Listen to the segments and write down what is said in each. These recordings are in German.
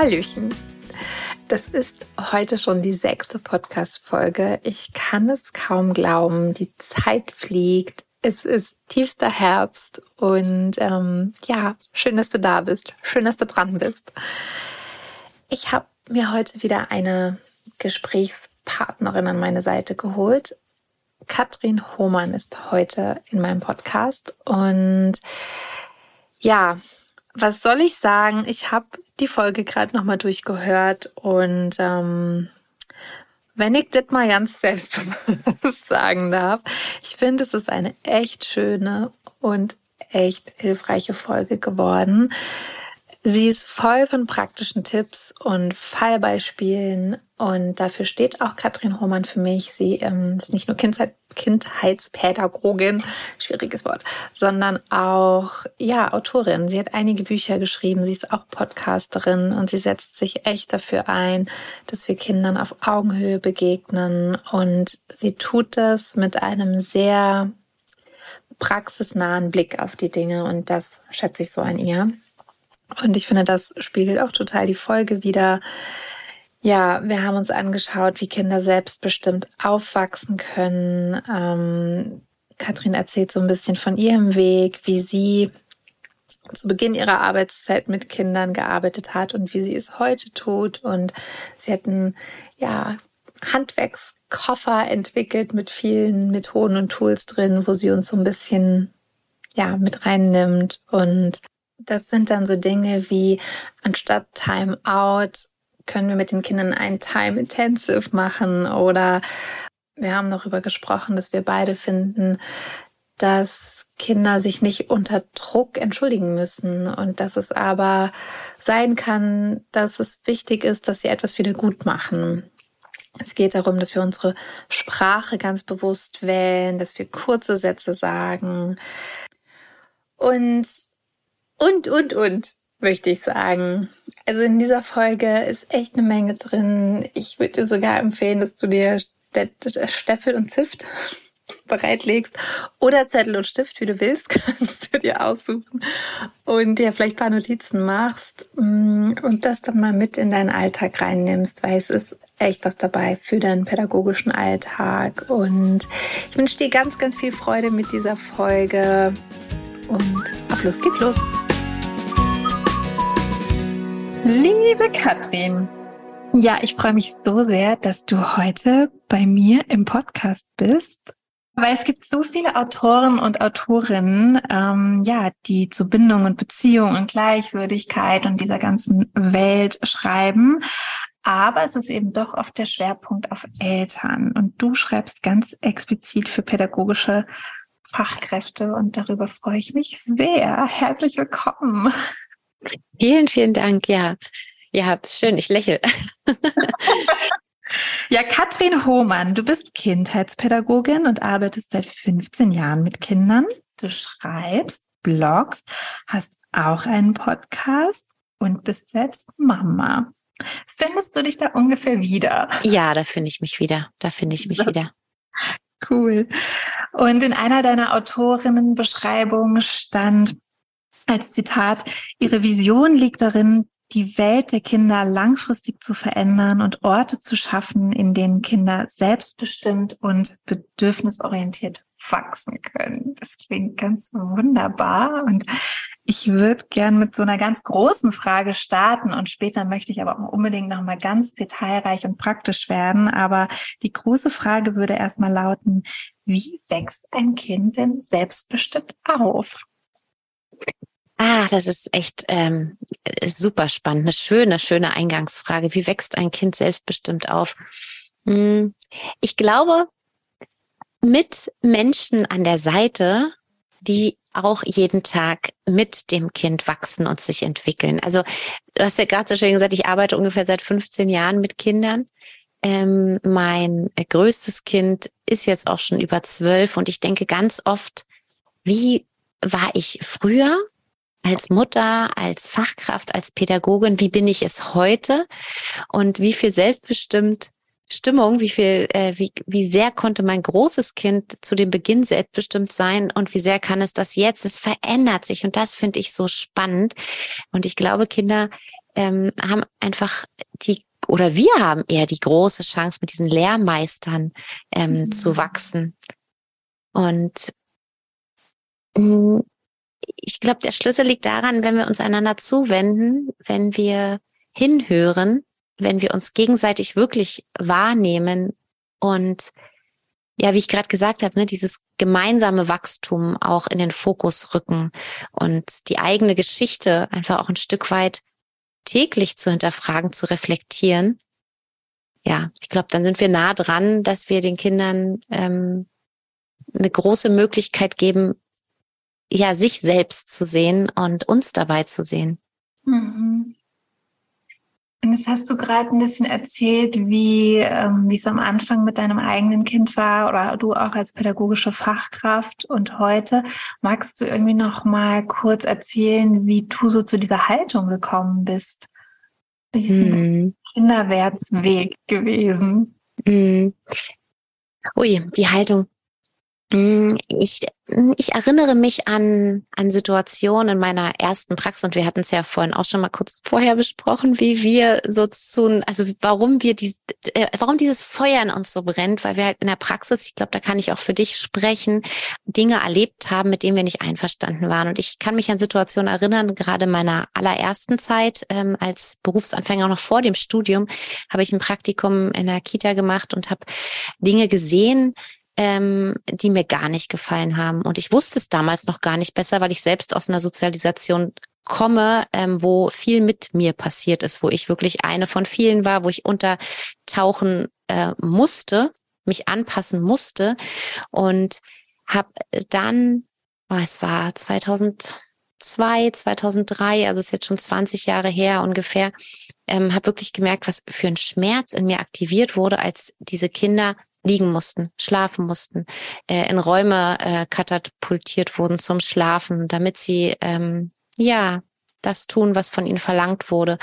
Hallöchen. Das ist heute schon die sechste Podcast-Folge. Ich kann es kaum glauben. Die Zeit fliegt. Es ist tiefster Herbst und ähm, ja, schön, dass du da bist. Schön, dass du dran bist. Ich habe mir heute wieder eine Gesprächspartnerin an meine Seite geholt. Katrin Hohmann ist heute in meinem Podcast und ja, was soll ich sagen? Ich habe die Folge gerade nochmal durchgehört und ähm, wenn ich das mal ganz selbstbewusst sagen darf, ich finde, es ist eine echt schöne und echt hilfreiche Folge geworden. Sie ist voll von praktischen Tipps und Fallbeispielen und dafür steht auch Katrin Hohmann für mich. Sie ähm, ist nicht nur Kindheit, Kindheitspädagogin, schwieriges Wort, sondern auch ja Autorin. Sie hat einige Bücher geschrieben. Sie ist auch Podcasterin und sie setzt sich echt dafür ein, dass wir Kindern auf Augenhöhe begegnen und sie tut das mit einem sehr praxisnahen Blick auf die Dinge und das schätze ich so an ihr. Und ich finde, das spiegelt auch total die Folge wieder. Ja, wir haben uns angeschaut, wie Kinder selbstbestimmt aufwachsen können. Ähm, Katrin erzählt so ein bisschen von ihrem Weg, wie sie zu Beginn ihrer Arbeitszeit mit Kindern gearbeitet hat und wie sie es heute tut. Und sie hat einen ja, Handwerkskoffer entwickelt mit vielen Methoden und Tools drin, wo sie uns so ein bisschen ja, mit reinnimmt und das sind dann so Dinge wie anstatt Time Out können wir mit den Kindern ein Time Intensive machen oder wir haben darüber gesprochen, dass wir beide finden, dass Kinder sich nicht unter Druck entschuldigen müssen und dass es aber sein kann, dass es wichtig ist, dass sie etwas wieder gut machen. Es geht darum, dass wir unsere Sprache ganz bewusst wählen, dass wir kurze Sätze sagen und und, und, und, möchte ich sagen. Also in dieser Folge ist echt eine Menge drin. Ich würde dir sogar empfehlen, dass du dir Steffel und Zift bereitlegst oder Zettel und Stift, wie du willst, kannst du dir aussuchen und dir vielleicht ein paar Notizen machst mm, und das dann mal mit in deinen Alltag reinnimmst, weil es ist echt was dabei für deinen pädagogischen Alltag und ich wünsche dir ganz, ganz viel Freude mit dieser Folge und auf los geht's los. Liebe Katrin, ja, ich freue mich so sehr, dass du heute bei mir im Podcast bist, weil es gibt so viele Autoren und Autorinnen, ähm, ja, die zu Bindung und Beziehung und Gleichwürdigkeit und dieser ganzen Welt schreiben. Aber es ist eben doch oft der Schwerpunkt auf Eltern. Und du schreibst ganz explizit für pädagogische Fachkräfte und darüber freue ich mich sehr. Herzlich willkommen. Vielen, vielen Dank. Ja, ja, schön. Ich lächle. ja, Katrin Hohmann, du bist Kindheitspädagogin und arbeitest seit 15 Jahren mit Kindern. Du schreibst Blogs, hast auch einen Podcast und bist selbst Mama. Findest du dich da ungefähr wieder? Ja, da finde ich mich wieder. Da finde ich mich wieder. Cool. Und in einer deiner Autorinnenbeschreibungen stand, als Zitat, Ihre Vision liegt darin, die Welt der Kinder langfristig zu verändern und Orte zu schaffen, in denen Kinder selbstbestimmt und bedürfnisorientiert wachsen können. Das klingt ganz wunderbar und ich würde gern mit so einer ganz großen Frage starten und später möchte ich aber auch unbedingt noch mal ganz detailreich und praktisch werden. Aber die große Frage würde erstmal lauten, wie wächst ein Kind denn selbstbestimmt auf? Ah, das ist echt ähm, super spannend. Eine schöne, schöne Eingangsfrage. Wie wächst ein Kind selbstbestimmt auf? Hm, ich glaube, mit Menschen an der Seite, die auch jeden Tag mit dem Kind wachsen und sich entwickeln. Also du hast ja gerade so schön gesagt, ich arbeite ungefähr seit 15 Jahren mit Kindern. Ähm, mein größtes Kind ist jetzt auch schon über zwölf und ich denke ganz oft, wie war ich früher? Als Mutter, als Fachkraft, als Pädagogin, wie bin ich es heute und wie viel selbstbestimmt Stimmung, wie viel, äh, wie, wie sehr konnte mein großes Kind zu dem Beginn selbstbestimmt sein und wie sehr kann es das jetzt? Es verändert sich und das finde ich so spannend. Und ich glaube, Kinder ähm, haben einfach die oder wir haben eher die große Chance, mit diesen Lehrmeistern ähm, mhm. zu wachsen. Und mh, mm, ich glaube, der Schlüssel liegt daran, wenn wir uns einander zuwenden, wenn wir hinhören wenn wir uns gegenseitig wirklich wahrnehmen und ja, wie ich gerade gesagt habe, ne, dieses gemeinsame Wachstum auch in den Fokus rücken und die eigene Geschichte einfach auch ein Stück weit täglich zu hinterfragen, zu reflektieren. Ja, ich glaube, dann sind wir nah dran, dass wir den Kindern ähm, eine große Möglichkeit geben, ja, sich selbst zu sehen und uns dabei zu sehen. Mhm. Und jetzt hast du gerade ein bisschen erzählt, wie ähm, wie es am Anfang mit deinem eigenen Kind war oder du auch als pädagogische Fachkraft und heute. Magst du irgendwie noch mal kurz erzählen, wie du so zu dieser Haltung gekommen bist? Diesen hm. Kinderwärtsweg gewesen. Hm. Ui, die Haltung. Hm, ich ich erinnere mich an, an Situationen in meiner ersten Praxis und wir hatten es ja vorhin auch schon mal kurz vorher besprochen, wie wir so zu, also warum wir dies, äh, warum dieses Feuer in uns so brennt, weil wir halt in der Praxis, ich glaube, da kann ich auch für dich sprechen, Dinge erlebt haben, mit denen wir nicht einverstanden waren. Und ich kann mich an Situationen erinnern, gerade in meiner allerersten Zeit ähm, als Berufsanfänger, noch vor dem Studium, habe ich ein Praktikum in der Kita gemacht und habe Dinge gesehen, ähm, die mir gar nicht gefallen haben. Und ich wusste es damals noch gar nicht besser, weil ich selbst aus einer Sozialisation komme, ähm, wo viel mit mir passiert ist, wo ich wirklich eine von vielen war, wo ich untertauchen äh, musste, mich anpassen musste und habe dann, oh, es war 2002, 2003, also ist jetzt schon 20 Jahre her ungefähr, ähm, habe wirklich gemerkt, was für ein Schmerz in mir aktiviert wurde, als diese Kinder liegen mussten, schlafen mussten, äh, in Räume äh, katapultiert wurden zum Schlafen, damit sie ähm, ja das tun, was von ihnen verlangt wurde.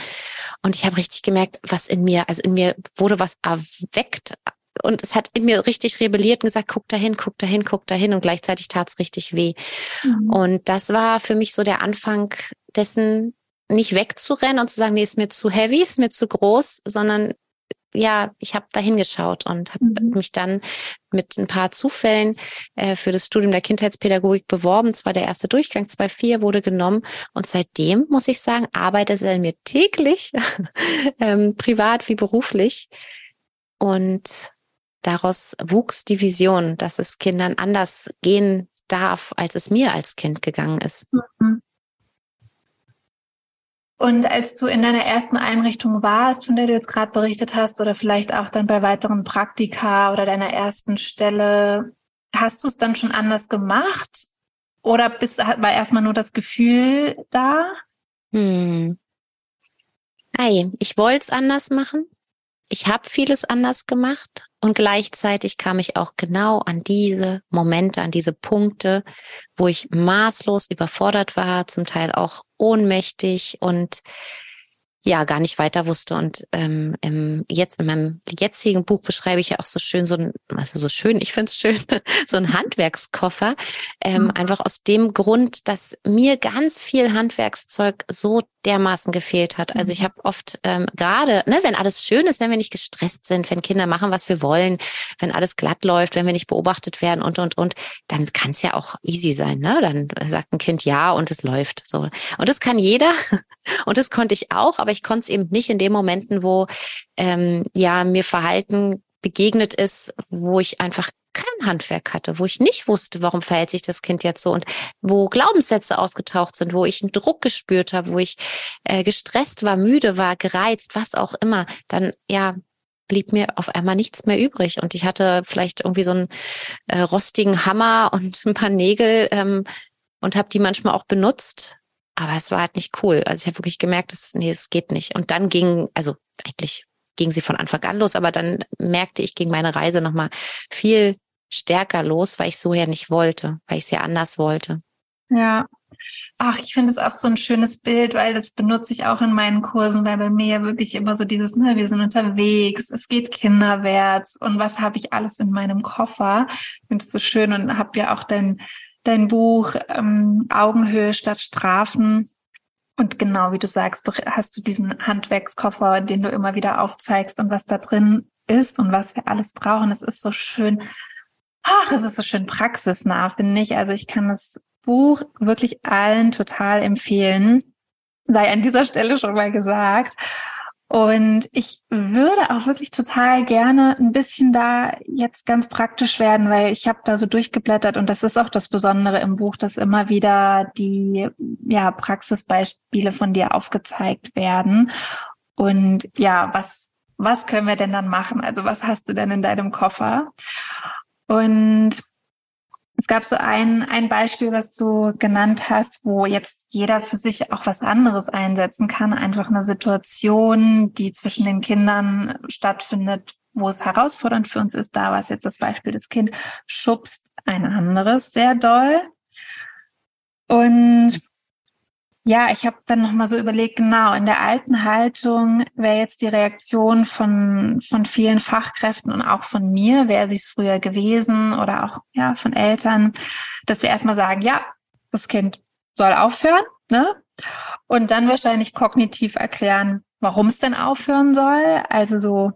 Und ich habe richtig gemerkt, was in mir, also in mir wurde was erweckt und es hat in mir richtig rebelliert und gesagt, guck dahin, guck dahin, guck dahin und gleichzeitig tat es richtig weh. Mhm. Und das war für mich so der Anfang dessen, nicht wegzurennen und zu sagen, nee, ist mir zu heavy, ist mir zu groß, sondern ja, ich habe da hingeschaut und habe mhm. mich dann mit ein paar Zufällen äh, für das Studium der Kindheitspädagogik beworben. Zwar der erste Durchgang, 2.4 wurde genommen und seitdem, muss ich sagen, arbeitet er mir täglich, ähm, privat wie beruflich. Und daraus wuchs die Vision, dass es Kindern anders gehen darf, als es mir als Kind gegangen ist. Mhm. Und als du in deiner ersten Einrichtung warst, von der du jetzt gerade berichtet hast, oder vielleicht auch dann bei weiteren Praktika oder deiner ersten Stelle, hast du es dann schon anders gemacht? Oder bist, war erstmal nur das Gefühl da? Hm. Hey, ich wollte es anders machen. Ich habe vieles anders gemacht und gleichzeitig kam ich auch genau an diese Momente, an diese Punkte, wo ich maßlos überfordert war, zum Teil auch ohnmächtig und ja gar nicht weiter wusste. Und ähm, im, jetzt in meinem jetzigen Buch beschreibe ich ja auch so schön so ein, also so schön, ich finde es schön, so ein Handwerkskoffer. Ähm, mhm. Einfach aus dem Grund, dass mir ganz viel Handwerkszeug so dermaßen gefehlt hat. Also ich mhm. habe oft ähm, gerade, ne, wenn alles schön ist, wenn wir nicht gestresst sind, wenn Kinder machen, was wir wollen, wenn alles glatt läuft, wenn wir nicht beobachtet werden und und und, dann kann es ja auch easy sein. Ne? Dann sagt ein Kind ja und es läuft so. Und das kann jeder und das konnte ich auch, aber ich konnte es eben nicht in den Momenten, wo ähm, ja mir Verhalten begegnet ist, wo ich einfach kein Handwerk hatte, wo ich nicht wusste, warum verhält sich das Kind jetzt so und wo Glaubenssätze aufgetaucht sind, wo ich einen Druck gespürt habe, wo ich äh, gestresst war, müde war, gereizt, was auch immer, dann ja blieb mir auf einmal nichts mehr übrig. Und ich hatte vielleicht irgendwie so einen äh, rostigen Hammer und ein paar Nägel ähm, und habe die manchmal auch benutzt, aber es war halt nicht cool. Also ich habe wirklich gemerkt, dass, nee, es geht nicht. Und dann ging, also eigentlich ging sie von Anfang an los, aber dann merkte ich, ging meine Reise nochmal viel stärker los, weil ich so ja nicht wollte, weil ich es ja anders wollte. Ja, Ach, ich finde es auch so ein schönes Bild, weil das benutze ich auch in meinen Kursen, weil bei mir ja wirklich immer so dieses, ne, wir sind unterwegs, es geht kinderwärts und was habe ich alles in meinem Koffer? Ich finde es so schön und habe ja auch dein, dein Buch ähm, Augenhöhe statt Strafen. Und genau wie du sagst, hast du diesen Handwerkskoffer, den du immer wieder aufzeigst und was da drin ist und was wir alles brauchen. Es ist so schön, ach, es ist so schön praxisnah, finde ich. Also ich kann das Buch wirklich allen total empfehlen. Sei an dieser Stelle schon mal gesagt. Und ich würde auch wirklich total gerne ein bisschen da jetzt ganz praktisch werden, weil ich habe da so durchgeblättert und das ist auch das Besondere im Buch, dass immer wieder die ja, Praxisbeispiele von dir aufgezeigt werden. Und ja, was, was können wir denn dann machen? Also was hast du denn in deinem Koffer? Und es gab so ein, ein Beispiel, was du genannt hast, wo jetzt jeder für sich auch was anderes einsetzen kann. Einfach eine Situation, die zwischen den Kindern stattfindet, wo es herausfordernd für uns ist. Da war es jetzt das Beispiel, das Kind schubst ein anderes sehr doll. Und ja, ich habe dann nochmal so überlegt, genau, in der alten Haltung wäre jetzt die Reaktion von, von vielen Fachkräften und auch von mir, wäre sie es früher gewesen oder auch ja von Eltern, dass wir erstmal sagen, ja, das Kind soll aufhören, ne? Und dann wahrscheinlich kognitiv erklären, warum es denn aufhören soll. Also so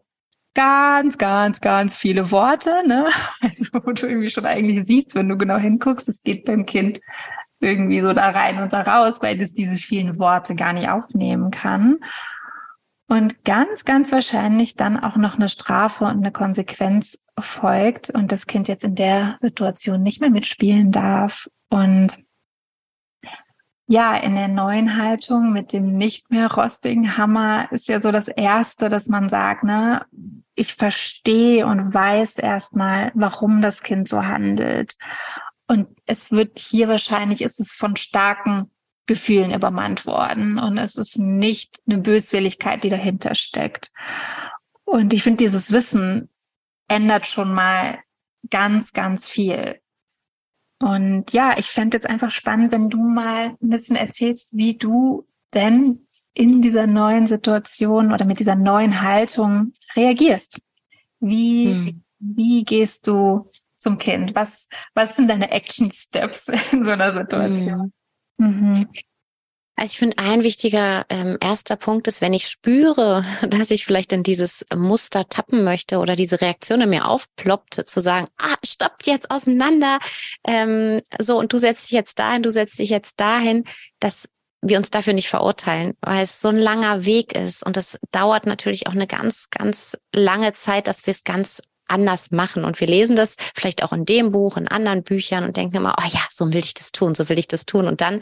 ganz, ganz, ganz viele Worte, ne? Also wo du irgendwie schon eigentlich siehst, wenn du genau hinguckst, es geht beim Kind irgendwie so da rein und da raus, weil es diese vielen Worte gar nicht aufnehmen kann. Und ganz, ganz wahrscheinlich dann auch noch eine Strafe und eine Konsequenz folgt und das Kind jetzt in der Situation nicht mehr mitspielen darf. Und ja, in der neuen Haltung mit dem nicht mehr rostigen Hammer ist ja so das Erste, dass man sagt, ne, ich verstehe und weiß erstmal, warum das Kind so handelt. Und es wird hier wahrscheinlich, ist es von starken Gefühlen übermannt worden. Und es ist nicht eine Böswilligkeit, die dahinter steckt. Und ich finde, dieses Wissen ändert schon mal ganz, ganz viel. Und ja, ich fände jetzt einfach spannend, wenn du mal ein bisschen erzählst, wie du denn in dieser neuen Situation oder mit dieser neuen Haltung reagierst. Wie, hm. wie gehst du zum Kind? Was, was sind deine Action Steps in so einer Situation? Mhm. Mhm. Also ich finde, ein wichtiger ähm, erster Punkt ist, wenn ich spüre, dass ich vielleicht in dieses Muster tappen möchte oder diese Reaktion in mir aufploppt, zu sagen, ah, stoppt jetzt auseinander, ähm, so und du setzt dich jetzt dahin, du setzt dich jetzt dahin, dass wir uns dafür nicht verurteilen, weil es so ein langer Weg ist und das dauert natürlich auch eine ganz, ganz lange Zeit, dass wir es ganz anders machen. Und wir lesen das vielleicht auch in dem Buch, in anderen Büchern und denken immer, oh ja, so will ich das tun, so will ich das tun. Und dann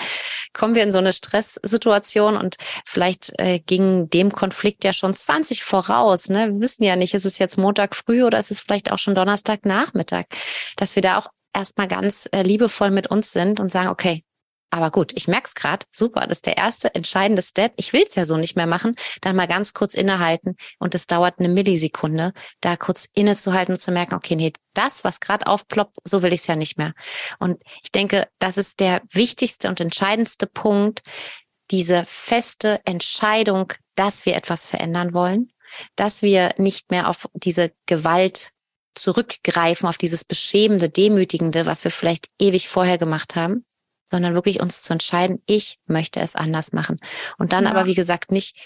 kommen wir in so eine Stresssituation und vielleicht äh, ging dem Konflikt ja schon 20 voraus. Ne? Wir wissen ja nicht, ist es jetzt Montag früh oder ist es vielleicht auch schon Donnerstag Nachmittag, dass wir da auch erstmal ganz äh, liebevoll mit uns sind und sagen, okay, aber gut, ich merke es gerade, super, das ist der erste entscheidende Step. Ich will es ja so nicht mehr machen. Dann mal ganz kurz innehalten und es dauert eine Millisekunde, da kurz innezuhalten und zu merken, okay, nee, das, was gerade aufploppt, so will ich es ja nicht mehr. Und ich denke, das ist der wichtigste und entscheidendste Punkt, diese feste Entscheidung, dass wir etwas verändern wollen, dass wir nicht mehr auf diese Gewalt zurückgreifen, auf dieses beschämende, demütigende, was wir vielleicht ewig vorher gemacht haben, sondern wirklich uns zu entscheiden, ich möchte es anders machen. Und dann ja. aber, wie gesagt, nicht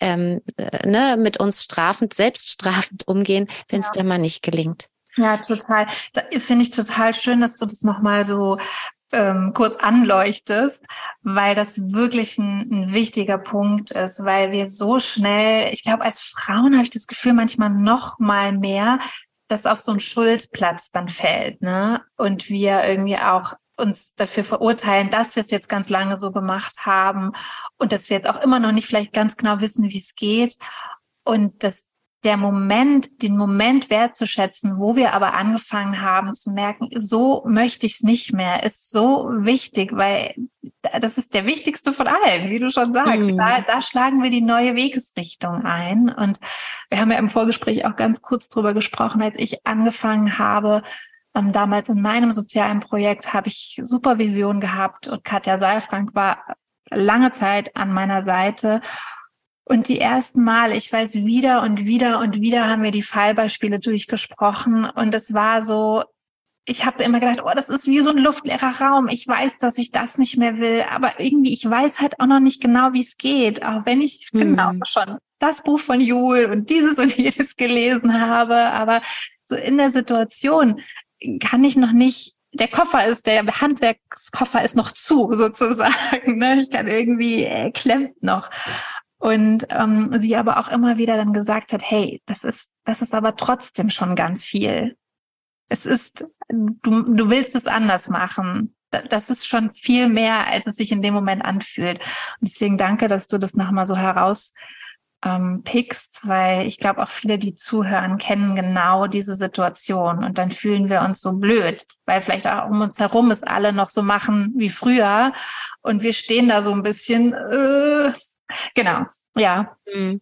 ähm, äh, ne, mit uns strafend, selbststrafend umgehen, wenn es ja. dann mal nicht gelingt. Ja, total. Da finde ich total schön, dass du das nochmal so ähm, kurz anleuchtest, weil das wirklich ein, ein wichtiger Punkt ist, weil wir so schnell, ich glaube, als Frauen habe ich das Gefühl manchmal noch mal mehr, dass auf so ein Schuldplatz dann fällt, ne? Und wir irgendwie auch uns dafür verurteilen, dass wir es jetzt ganz lange so gemacht haben und dass wir jetzt auch immer noch nicht vielleicht ganz genau wissen, wie es geht. Und dass der Moment, den Moment wertzuschätzen, wo wir aber angefangen haben zu merken, so möchte ich es nicht mehr, ist so wichtig, weil das ist der wichtigste von allen, wie du schon sagst. Mhm. Da, da schlagen wir die neue Wegesrichtung ein. Und wir haben ja im Vorgespräch auch ganz kurz drüber gesprochen, als ich angefangen habe, damals in meinem sozialen Projekt habe ich Supervision gehabt und Katja Saalfrank war lange Zeit an meiner Seite. Und die ersten Mal, ich weiß, wieder und wieder und wieder haben wir die Fallbeispiele durchgesprochen. Und es war so, ich habe immer gedacht, oh, das ist wie so ein luftleerer Raum. Ich weiß, dass ich das nicht mehr will, aber irgendwie, ich weiß halt auch noch nicht genau, wie es geht. Auch wenn ich mhm. genau schon das Buch von Jul und dieses und jedes gelesen habe. Aber so in der Situation kann ich noch nicht, der Koffer ist, der Handwerkskoffer ist noch zu, sozusagen. Ne? Ich kann irgendwie, er klemmt noch. Und ähm, sie aber auch immer wieder dann gesagt hat, hey, das ist, das ist aber trotzdem schon ganz viel. Es ist, du, du willst es anders machen. Das ist schon viel mehr, als es sich in dem Moment anfühlt. Und deswegen danke, dass du das nochmal so heraus ähm, pickst, weil ich glaube auch viele, die zuhören, kennen genau diese Situation und dann fühlen wir uns so blöd, weil vielleicht auch um uns herum es alle noch so machen wie früher und wir stehen da so ein bisschen, äh, genau, ja. Mhm.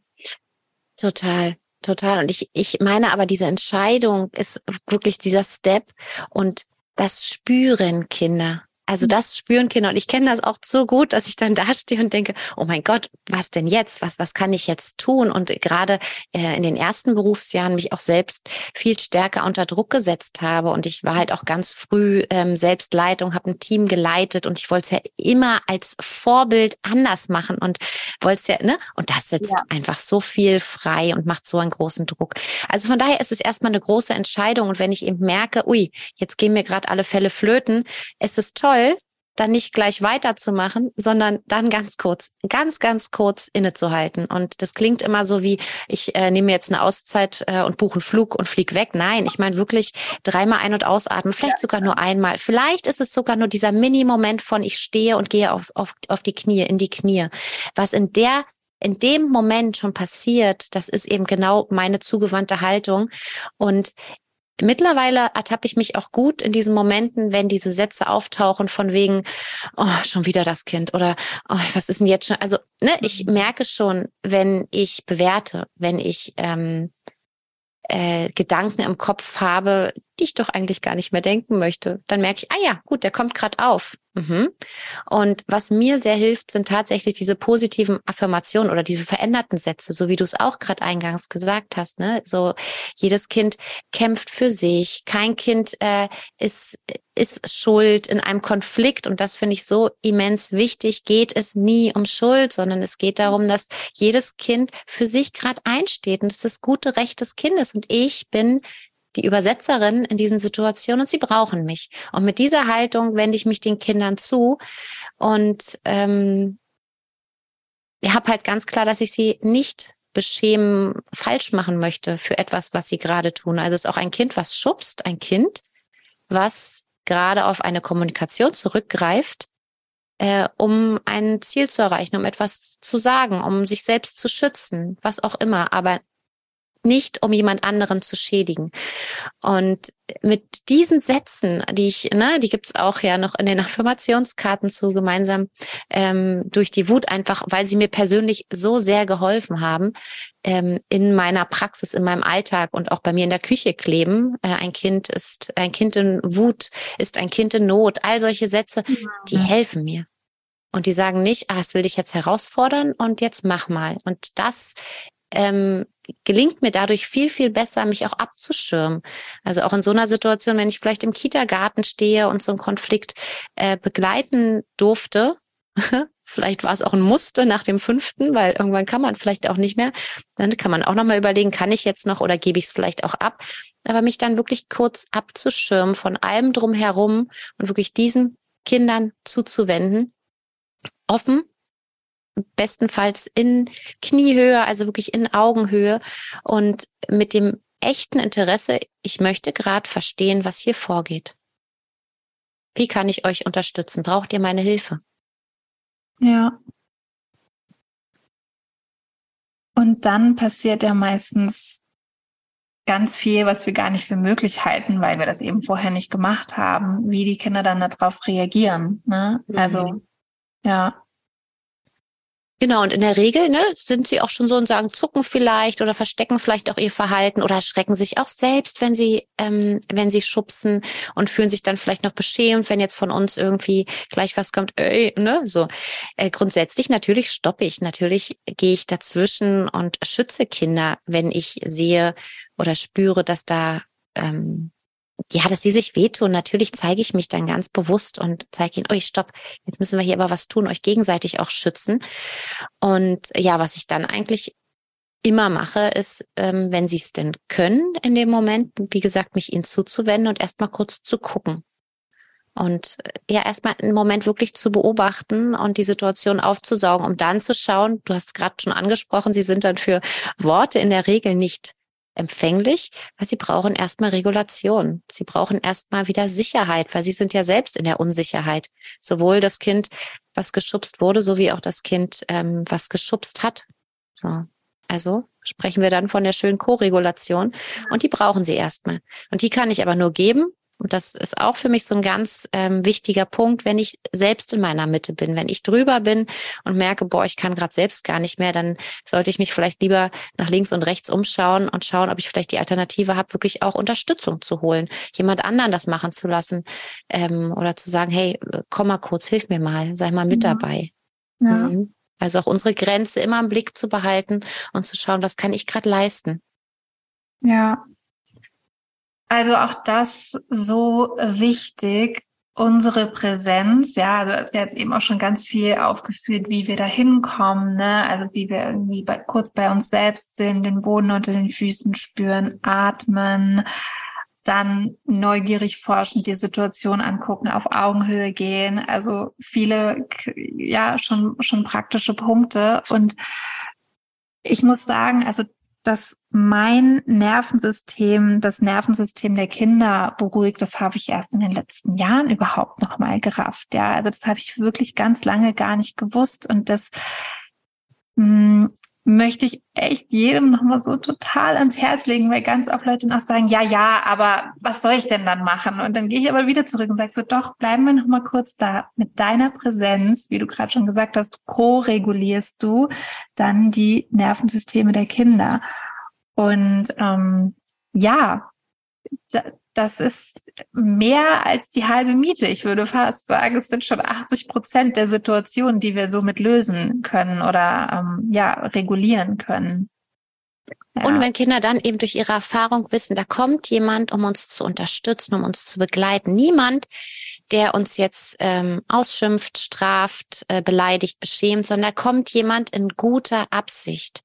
Total. Total. Und ich, ich meine aber, diese Entscheidung ist wirklich dieser Step und das spüren Kinder. Also das spüren Kinder und ich kenne das auch so gut, dass ich dann da stehe und denke, oh mein Gott, was denn jetzt? Was, was kann ich jetzt tun? Und gerade äh, in den ersten Berufsjahren mich auch selbst viel stärker unter Druck gesetzt habe und ich war halt auch ganz früh ähm, Selbstleitung, habe ein Team geleitet und ich wollte es ja immer als Vorbild anders machen und wollte es ja, ne? Und das setzt ja. einfach so viel frei und macht so einen großen Druck. Also von daher ist es erstmal eine große Entscheidung und wenn ich eben merke, ui, jetzt gehen mir gerade alle Fälle flöten, ist es toll, dann nicht gleich weiterzumachen, sondern dann ganz kurz, ganz, ganz kurz innezuhalten. Und das klingt immer so wie, ich äh, nehme jetzt eine Auszeit äh, und buche einen Flug und flieg weg. Nein, ich meine wirklich dreimal ein- und ausatmen, vielleicht sogar nur einmal. Vielleicht ist es sogar nur dieser Mini-Moment von, ich stehe und gehe auf, auf, auf die Knie, in die Knie. Was in der in dem Moment schon passiert, das ist eben genau meine zugewandte Haltung. Und Mittlerweile ertappe ich mich auch gut in diesen Momenten, wenn diese Sätze auftauchen von wegen, oh, schon wieder das Kind oder oh, was ist denn jetzt schon? Also, ne, ich mhm. merke schon, wenn ich bewerte, wenn ich ähm, äh, Gedanken im Kopf habe, die ich doch eigentlich gar nicht mehr denken möchte, dann merke ich, ah ja, gut, der kommt gerade auf. Mhm. Und was mir sehr hilft, sind tatsächlich diese positiven Affirmationen oder diese veränderten Sätze, so wie du es auch gerade eingangs gesagt hast. Ne? So jedes Kind kämpft für sich, kein Kind äh, ist ist Schuld in einem Konflikt und das finde ich so immens wichtig. Geht es nie um Schuld, sondern es geht darum, dass jedes Kind für sich gerade einsteht und das ist das gute Recht des Kindes und ich bin die Übersetzerin in diesen Situationen und sie brauchen mich. Und mit dieser Haltung wende ich mich den Kindern zu und ähm, ich habe halt ganz klar, dass ich sie nicht beschämen, falsch machen möchte für etwas, was sie gerade tun. Also es ist auch ein Kind, was schubst, ein Kind, was gerade auf eine Kommunikation zurückgreift, äh, um ein Ziel zu erreichen, um etwas zu sagen, um sich selbst zu schützen, was auch immer. Aber nicht, um jemand anderen zu schädigen. Und mit diesen Sätzen, die ich, ne, die gibt's auch ja noch in den Affirmationskarten zu gemeinsam ähm, durch die Wut, einfach weil sie mir persönlich so sehr geholfen haben, ähm, in meiner Praxis, in meinem Alltag und auch bei mir in der Küche kleben. Äh, ein Kind ist ein Kind in Wut, ist ein Kind in Not. All solche Sätze, die helfen mir. Und die sagen nicht, ah, es will dich jetzt herausfordern und jetzt mach mal. Und das ähm, gelingt mir dadurch viel, viel besser, mich auch abzuschirmen. Also auch in so einer Situation, wenn ich vielleicht im Kita-Garten stehe und so einen Konflikt äh, begleiten durfte, vielleicht war es auch ein Muster nach dem fünften, weil irgendwann kann man vielleicht auch nicht mehr. Dann kann man auch nochmal überlegen, kann ich jetzt noch oder gebe ich es vielleicht auch ab? Aber mich dann wirklich kurz abzuschirmen von allem drumherum und wirklich diesen Kindern zuzuwenden, offen bestenfalls in Kniehöhe, also wirklich in Augenhöhe und mit dem echten Interesse, ich möchte gerade verstehen, was hier vorgeht. Wie kann ich euch unterstützen? Braucht ihr meine Hilfe? Ja. Und dann passiert ja meistens ganz viel, was wir gar nicht für möglich halten, weil wir das eben vorher nicht gemacht haben, wie die Kinder dann darauf reagieren. Ne? Also, mhm. ja. Genau, und in der Regel ne, sind sie auch schon so und sagen, zucken vielleicht oder verstecken vielleicht auch ihr Verhalten oder schrecken sich auch selbst, wenn sie, ähm, wenn sie schubsen und fühlen sich dann vielleicht noch beschämt, wenn jetzt von uns irgendwie gleich was kommt, ey, ne? So. Äh, grundsätzlich natürlich stoppe ich, natürlich gehe ich dazwischen und schütze Kinder, wenn ich sehe oder spüre, dass da ähm, ja, dass sie sich wehtun. Natürlich zeige ich mich dann ganz bewusst und zeige ihnen, oh, stopp, jetzt müssen wir hier aber was tun, euch gegenseitig auch schützen. Und ja, was ich dann eigentlich immer mache, ist, ähm, wenn sie es denn können in dem Moment, wie gesagt, mich ihnen zuzuwenden und erstmal kurz zu gucken. Und äh, ja, erstmal einen Moment wirklich zu beobachten und die Situation aufzusaugen, um dann zu schauen, du hast gerade schon angesprochen, sie sind dann für Worte in der Regel nicht empfänglich, weil sie brauchen erstmal Regulation. Sie brauchen erstmal wieder Sicherheit, weil sie sind ja selbst in der Unsicherheit. Sowohl das Kind, was geschubst wurde, sowie auch das Kind, ähm, was geschubst hat. So. Also sprechen wir dann von der schönen Co-Regulation und die brauchen sie erstmal. Und die kann ich aber nur geben, und das ist auch für mich so ein ganz ähm, wichtiger Punkt, wenn ich selbst in meiner Mitte bin. Wenn ich drüber bin und merke, boah, ich kann gerade selbst gar nicht mehr, dann sollte ich mich vielleicht lieber nach links und rechts umschauen und schauen, ob ich vielleicht die Alternative habe, wirklich auch Unterstützung zu holen, jemand anderen das machen zu lassen ähm, oder zu sagen, hey, komm mal kurz, hilf mir mal, sei mal mit ja. dabei. Ja. Mhm. Also auch unsere Grenze immer im Blick zu behalten und zu schauen, was kann ich gerade leisten. Ja, also auch das so wichtig, unsere Präsenz, ja, also ist jetzt eben auch schon ganz viel aufgeführt, wie wir da hinkommen, ne? Also wie wir irgendwie bei, kurz bei uns selbst sind, den Boden unter den Füßen spüren, atmen, dann neugierig forschen, die Situation angucken, auf Augenhöhe gehen. Also viele, ja, schon, schon praktische Punkte. Und ich muss sagen, also dass mein Nervensystem, das Nervensystem der Kinder beruhigt, das habe ich erst in den letzten Jahren überhaupt noch mal gerafft. Ja, also das habe ich wirklich ganz lange gar nicht gewusst und das mh, hm, möchte ich echt jedem nochmal so total ans Herz legen, weil ganz oft Leute noch sagen, ja, ja, aber was soll ich denn dann machen? Und dann gehe ich aber wieder zurück und sage so, doch, bleiben wir nochmal kurz da. Mit deiner Präsenz, wie du gerade schon gesagt hast, co-regulierst du dann die Nervensysteme der Kinder. Und ähm, ja, das ist mehr als die halbe Miete. Ich würde fast sagen, es sind schon 80 Prozent der Situationen, die wir somit lösen können oder ähm, ja regulieren können. Ja. Und wenn Kinder dann eben durch ihre Erfahrung wissen, da kommt jemand, um uns zu unterstützen, um uns zu begleiten. Niemand, der uns jetzt ähm, ausschimpft, straft, äh, beleidigt, beschämt, sondern da kommt jemand in guter Absicht.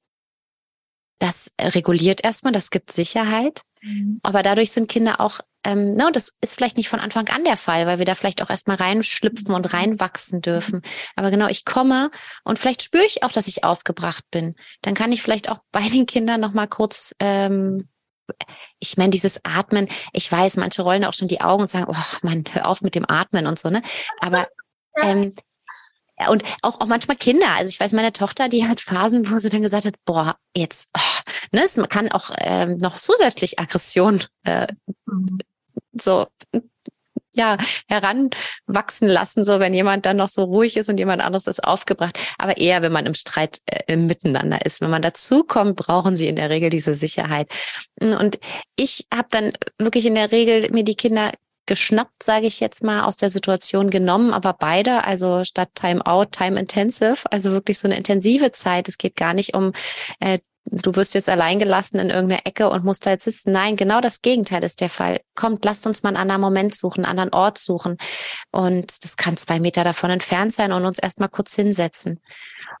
Das reguliert erstmal, das gibt Sicherheit. Mhm. Aber dadurch sind Kinder auch, ähm, no, das ist vielleicht nicht von Anfang an der Fall, weil wir da vielleicht auch erstmal reinschlüpfen und reinwachsen dürfen. Aber genau, ich komme und vielleicht spüre ich auch, dass ich aufgebracht bin. Dann kann ich vielleicht auch bei den Kindern nochmal kurz ähm, ich meine, dieses Atmen, ich weiß, manche rollen auch schon die Augen und sagen, oh Mann, hör auf mit dem Atmen und so, ne? Aber ähm, und auch, auch manchmal Kinder. Also ich weiß, meine Tochter, die hat Phasen, wo sie dann gesagt hat, boah, jetzt, oh, ne, es kann auch ähm, noch zusätzlich Aggression äh, mhm. so ja, heranwachsen lassen, so wenn jemand dann noch so ruhig ist und jemand anderes ist aufgebracht. Aber eher, wenn man im Streit äh, im Miteinander ist. Wenn man dazukommt, brauchen sie in der Regel diese Sicherheit. Und ich habe dann wirklich in der Regel mir die Kinder geschnappt, sage ich jetzt mal, aus der Situation genommen, aber beide, also statt Time Out, Time Intensive, also wirklich so eine intensive Zeit. Es geht gar nicht um, äh, du wirst jetzt allein gelassen in irgendeiner Ecke und musst da jetzt sitzen. Nein, genau das Gegenteil ist der Fall. Kommt, lasst uns mal einen anderen Moment suchen, einen anderen Ort suchen. Und das kann zwei Meter davon entfernt sein und uns erstmal kurz hinsetzen.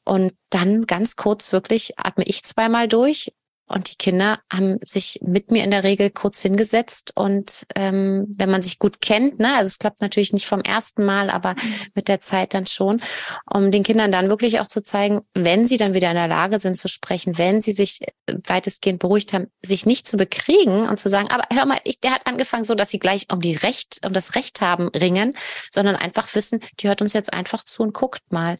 Und dann ganz kurz wirklich atme ich zweimal durch und die Kinder haben sich mit mir in der Regel kurz hingesetzt und ähm, wenn man sich gut kennt, ne, also es klappt natürlich nicht vom ersten Mal, aber mhm. mit der Zeit dann schon, um den Kindern dann wirklich auch zu zeigen, wenn sie dann wieder in der Lage sind zu sprechen, wenn sie sich äh, weitestgehend beruhigt haben, sich nicht zu bekriegen und zu sagen, aber hör mal, ich, der hat angefangen so, dass sie gleich um die Recht, um das Recht haben ringen, sondern einfach wissen, die hört uns jetzt einfach zu und guckt mal.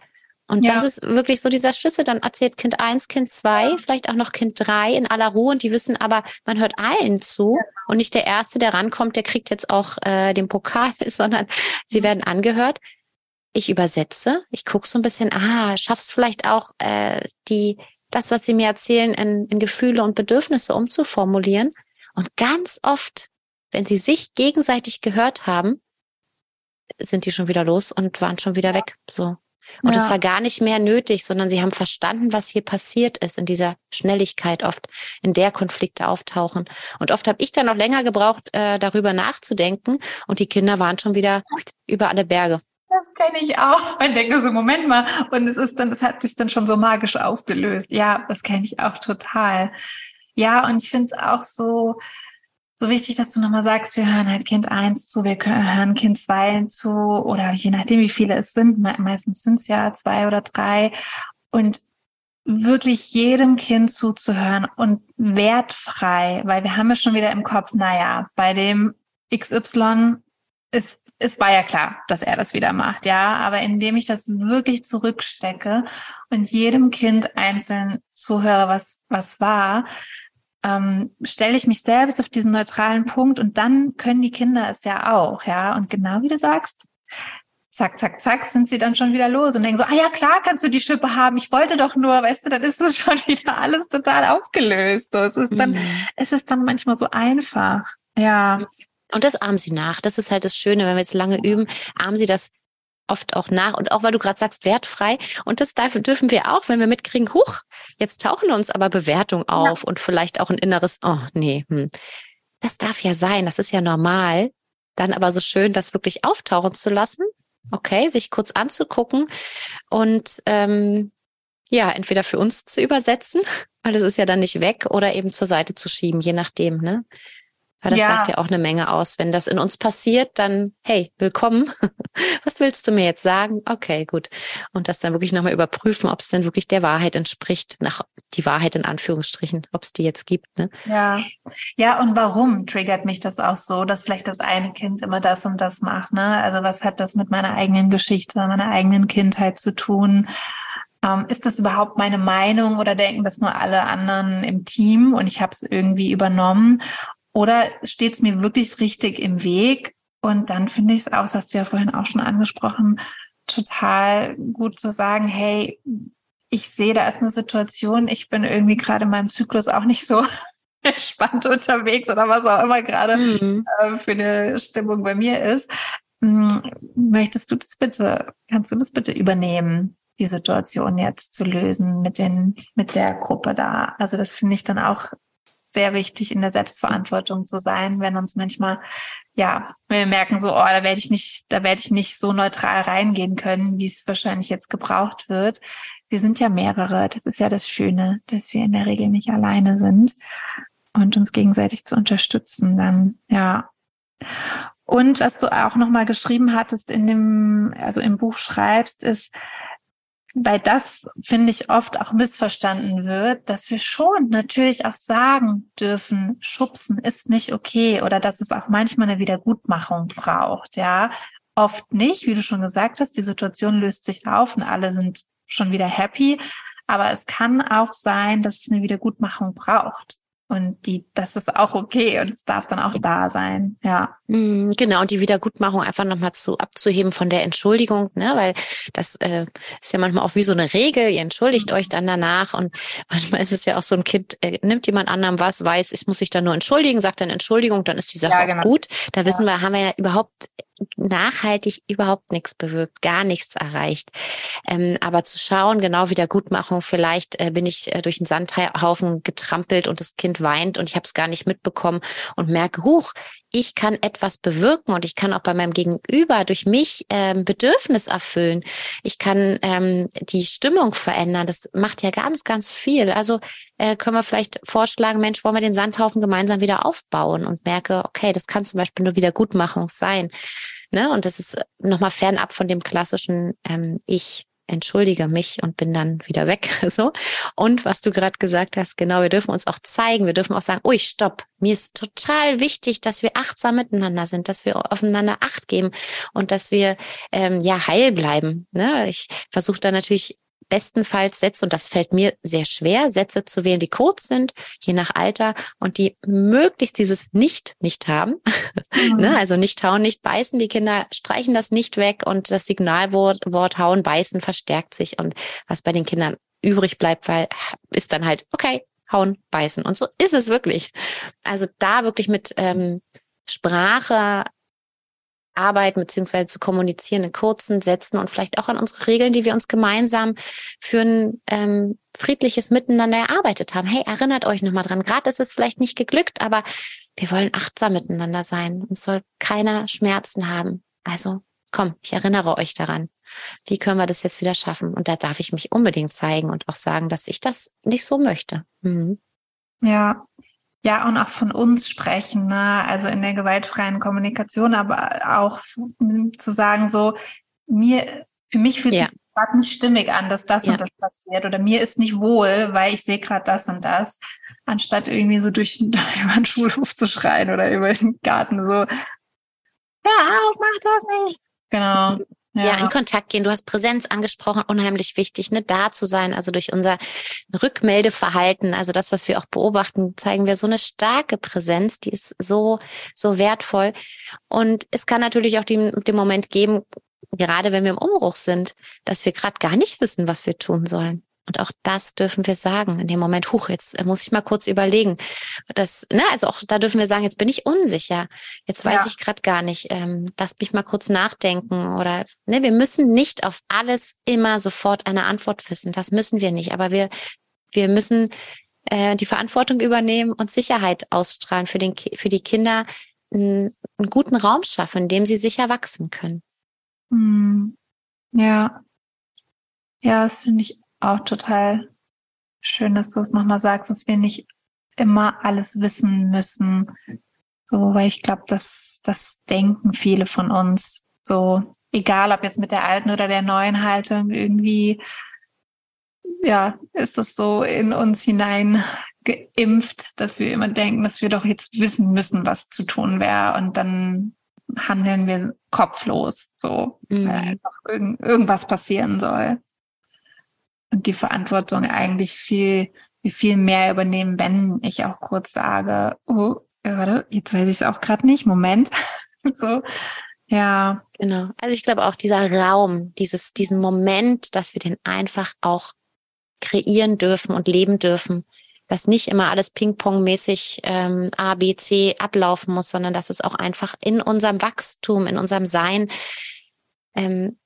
Und ja. das ist wirklich so dieser Schlüssel. Dann erzählt Kind eins, Kind zwei, vielleicht auch noch Kind drei in aller Ruhe und die wissen aber, man hört allen zu und nicht der Erste, der rankommt, der kriegt jetzt auch äh, den Pokal, sondern sie werden angehört. ich übersetze, ich gucke so ein bisschen, ah, schaffst vielleicht auch äh, die, das, was sie mir erzählen, in, in Gefühle und Bedürfnisse umzuformulieren. Und ganz oft, wenn sie sich gegenseitig gehört haben, sind die schon wieder los und waren schon wieder weg. So. Und es war gar nicht mehr nötig, sondern sie haben verstanden, was hier passiert ist in dieser Schnelligkeit oft, in der Konflikte auftauchen. Und oft habe ich dann noch länger gebraucht, äh, darüber nachzudenken und die Kinder waren schon wieder über alle Berge. Das kenne ich auch. Man denkt so, Moment mal. Und es ist dann, es hat sich dann schon so magisch aufgelöst. Ja, das kenne ich auch total. Ja, und ich finde es auch so, so wichtig, dass du nochmal sagst, wir hören halt Kind eins zu, wir hören Kind zwei zu oder je nachdem, wie viele es sind. Meistens sind es ja zwei oder drei. Und wirklich jedem Kind zuzuhören und wertfrei, weil wir haben es schon wieder im Kopf, naja, bei dem XY ist es war ja klar, dass er das wieder macht, ja, aber indem ich das wirklich zurückstecke und jedem Kind einzeln zuhöre, was was war, ähm, stelle ich mich selbst auf diesen neutralen Punkt und dann können die Kinder es ja auch, ja. Und genau wie du sagst, zack, zack, zack, sind sie dann schon wieder los und denken so, ah ja, klar kannst du die Schippe haben, ich wollte doch nur, weißt du, dann ist es schon wieder alles total aufgelöst. So, es ist dann, mhm. es ist dann manchmal so einfach. Ja. Und das ahmen sie nach. Das ist halt das Schöne, wenn wir jetzt lange üben, ahmen sie das oft auch nach und auch weil du gerade sagst, wertfrei. Und das dürfen wir auch, wenn wir mitkriegen, huch, jetzt tauchen uns aber Bewertungen auf ja. und vielleicht auch ein inneres, oh nee, hm. das darf ja sein, das ist ja normal. Dann aber so schön, das wirklich auftauchen zu lassen, okay, sich kurz anzugucken und ähm, ja, entweder für uns zu übersetzen, weil es ist ja dann nicht weg, oder eben zur Seite zu schieben, je nachdem, ne? Weil das ja. sagt ja auch eine Menge aus. Wenn das in uns passiert, dann, hey, willkommen. Was willst du mir jetzt sagen? Okay, gut. Und das dann wirklich nochmal überprüfen, ob es denn wirklich der Wahrheit entspricht, nach die Wahrheit in Anführungsstrichen, ob es die jetzt gibt. Ne? Ja. Ja, und warum triggert mich das auch so, dass vielleicht das eine Kind immer das und das macht? Ne? Also was hat das mit meiner eigenen Geschichte, meiner eigenen Kindheit zu tun? Ähm, ist das überhaupt meine Meinung oder denken das nur alle anderen im Team und ich habe es irgendwie übernommen? Oder steht es mir wirklich richtig im Weg? Und dann finde ich es auch, das hast du ja vorhin auch schon angesprochen, total gut zu sagen, hey, ich sehe, da ist eine Situation, ich bin irgendwie gerade in meinem Zyklus auch nicht so entspannt unterwegs oder was auch immer gerade mhm. äh, für eine Stimmung bei mir ist. Hm, möchtest du das bitte, kannst du das bitte übernehmen, die Situation jetzt zu lösen mit den, mit der Gruppe da? Also das finde ich dann auch sehr wichtig, in der Selbstverantwortung zu sein, wenn uns manchmal, ja, wir merken so, oh, da werde ich nicht, da werde ich nicht so neutral reingehen können, wie es wahrscheinlich jetzt gebraucht wird. Wir sind ja mehrere. Das ist ja das Schöne, dass wir in der Regel nicht alleine sind und uns gegenseitig zu unterstützen dann, ja. Und was du auch nochmal geschrieben hattest in dem, also im Buch schreibst, ist, weil das, finde ich, oft auch missverstanden wird, dass wir schon natürlich auch sagen dürfen, schubsen ist nicht okay oder dass es auch manchmal eine Wiedergutmachung braucht, ja. Oft nicht, wie du schon gesagt hast, die Situation löst sich auf und alle sind schon wieder happy. Aber es kann auch sein, dass es eine Wiedergutmachung braucht. Und die, das ist auch okay und es darf dann auch da sein, ja. Mhm, genau, und die Wiedergutmachung einfach nochmal zu abzuheben von der Entschuldigung, ne, weil das äh, ist ja manchmal auch wie so eine Regel, ihr entschuldigt euch dann danach und manchmal ist es ja auch so ein Kind, äh, nimmt jemand anderem was, weiß, ich muss sich dann nur entschuldigen, sagt dann Entschuldigung, dann ist die Sache ja, genau. gut. Da ja. wissen wir, haben wir ja überhaupt nachhaltig überhaupt nichts bewirkt, gar nichts erreicht. Ähm, aber zu schauen, genau Wiedergutmachung, vielleicht äh, bin ich äh, durch den Sandhaufen getrampelt und das Kind weint und ich habe es gar nicht mitbekommen und merke, huch, ich kann etwas bewirken und ich kann auch bei meinem Gegenüber durch mich ähm, Bedürfnis erfüllen. Ich kann ähm, die Stimmung verändern. Das macht ja ganz, ganz viel. Also äh, können wir vielleicht vorschlagen, Mensch, wollen wir den Sandhaufen gemeinsam wieder aufbauen und merke, okay, das kann zum Beispiel nur Wiedergutmachung sein. Ne? Und das ist nochmal fernab von dem klassischen ähm, Ich entschuldige mich und bin dann wieder weg. So. Und was du gerade gesagt hast, genau, wir dürfen uns auch zeigen, wir dürfen auch sagen, ui, stopp, mir ist total wichtig, dass wir achtsam miteinander sind, dass wir aufeinander Acht geben und dass wir ähm, ja heil bleiben. Ne? Ich versuche da natürlich bestenfalls Sätze, und das fällt mir sehr schwer, Sätze zu wählen, die kurz sind, je nach Alter und die möglichst dieses Nicht nicht haben. Mhm. ne? Also nicht hauen, nicht beißen. Die Kinder streichen das nicht weg und das Signalwort Wort hauen, beißen verstärkt sich. Und was bei den Kindern übrig bleibt, weil ist dann halt, okay, hauen, beißen. Und so ist es wirklich. Also da wirklich mit ähm, Sprache arbeiten beziehungsweise zu kommunizieren in kurzen Sätzen und vielleicht auch an unsere Regeln, die wir uns gemeinsam für ein ähm, friedliches Miteinander erarbeitet haben. Hey, erinnert euch nochmal dran. Gerade ist es vielleicht nicht geglückt, aber wir wollen achtsam miteinander sein. Uns soll keiner Schmerzen haben. Also komm, ich erinnere euch daran. Wie können wir das jetzt wieder schaffen? Und da darf ich mich unbedingt zeigen und auch sagen, dass ich das nicht so möchte. Mhm. Ja, ja, und auch von uns sprechen, ne? also in der gewaltfreien Kommunikation, aber auch zu sagen, so, mir, für mich fühlt ja. es gerade nicht stimmig an, dass das ja. und das passiert oder mir ist nicht wohl, weil ich sehe gerade das und das, anstatt irgendwie so durch über den Schulhof zu schreien oder über den Garten so, ja, auf, mach das nicht. Genau. Ja. ja. in Kontakt gehen. Du hast Präsenz angesprochen, unheimlich wichtig, ne, da zu sein. Also durch unser Rückmeldeverhalten, also das, was wir auch beobachten, zeigen wir so eine starke Präsenz, die ist so, so wertvoll. Und es kann natürlich auch den, den Moment geben, gerade wenn wir im Umbruch sind, dass wir gerade gar nicht wissen, was wir tun sollen. Und auch das dürfen wir sagen in dem Moment, huch, jetzt muss ich mal kurz überlegen. Das, ne, also auch da dürfen wir sagen, jetzt bin ich unsicher. Jetzt weiß ja. ich gerade gar nicht. Ähm, lass mich mal kurz nachdenken. Oder ne, wir müssen nicht auf alles immer sofort eine Antwort wissen. Das müssen wir nicht. Aber wir, wir müssen äh, die Verantwortung übernehmen und Sicherheit ausstrahlen für, den, für die Kinder, einen, einen guten Raum schaffen, in dem sie sicher wachsen können. Hm. Ja. Ja, das finde ich auch total schön, dass du es nochmal sagst, dass wir nicht immer alles wissen müssen. So, weil ich glaube, dass das denken viele von uns. So, egal ob jetzt mit der alten oder der neuen Haltung, irgendwie, ja, ist das so in uns hinein geimpft, dass wir immer denken, dass wir doch jetzt wissen müssen, was zu tun wäre. Und dann handeln wir kopflos, so, mhm. weil einfach irgend, irgendwas passieren soll und die Verantwortung eigentlich viel, viel mehr übernehmen, wenn ich auch kurz sage, oh, warte, jetzt weiß ich es auch gerade nicht, Moment. so, ja. Genau. Also ich glaube auch dieser Raum, dieses, diesen Moment, dass wir den einfach auch kreieren dürfen und leben dürfen, dass nicht immer alles Ping-Pong-mäßig ähm, A, B, C ablaufen muss, sondern dass es auch einfach in unserem Wachstum, in unserem Sein ähm,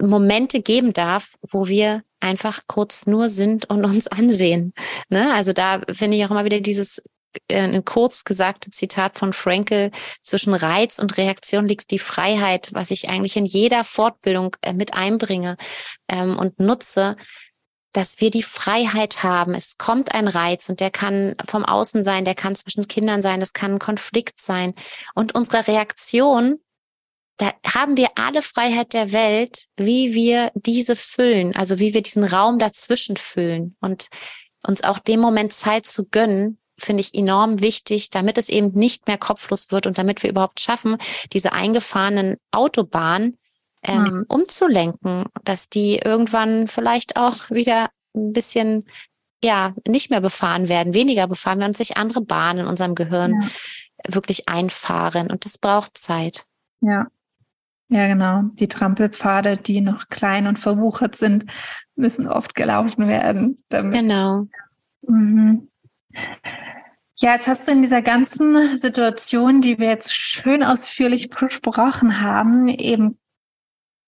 Momente geben darf, wo wir einfach kurz nur sind und uns ansehen. Ne? Also da finde ich auch immer wieder dieses äh, ein kurz gesagte Zitat von Frankel, zwischen Reiz und Reaktion liegt die Freiheit, was ich eigentlich in jeder Fortbildung äh, mit einbringe ähm, und nutze, dass wir die Freiheit haben. Es kommt ein Reiz und der kann vom Außen sein, der kann zwischen Kindern sein, das kann ein Konflikt sein. Und unsere Reaktion da haben wir alle Freiheit der Welt, wie wir diese füllen, also wie wir diesen Raum dazwischen füllen und uns auch dem Moment Zeit zu gönnen, finde ich enorm wichtig, damit es eben nicht mehr kopflos wird und damit wir überhaupt schaffen, diese eingefahrenen Autobahnen ähm, mhm. umzulenken, dass die irgendwann vielleicht auch wieder ein bisschen ja nicht mehr befahren werden, weniger befahren werden und sich andere Bahnen in unserem Gehirn ja. wirklich einfahren. Und das braucht Zeit. Ja, ja, genau. Die Trampelpfade, die noch klein und verwuchert sind, müssen oft gelaufen werden. Genau. Mhm. Ja, jetzt hast du in dieser ganzen Situation, die wir jetzt schön ausführlich besprochen haben, eben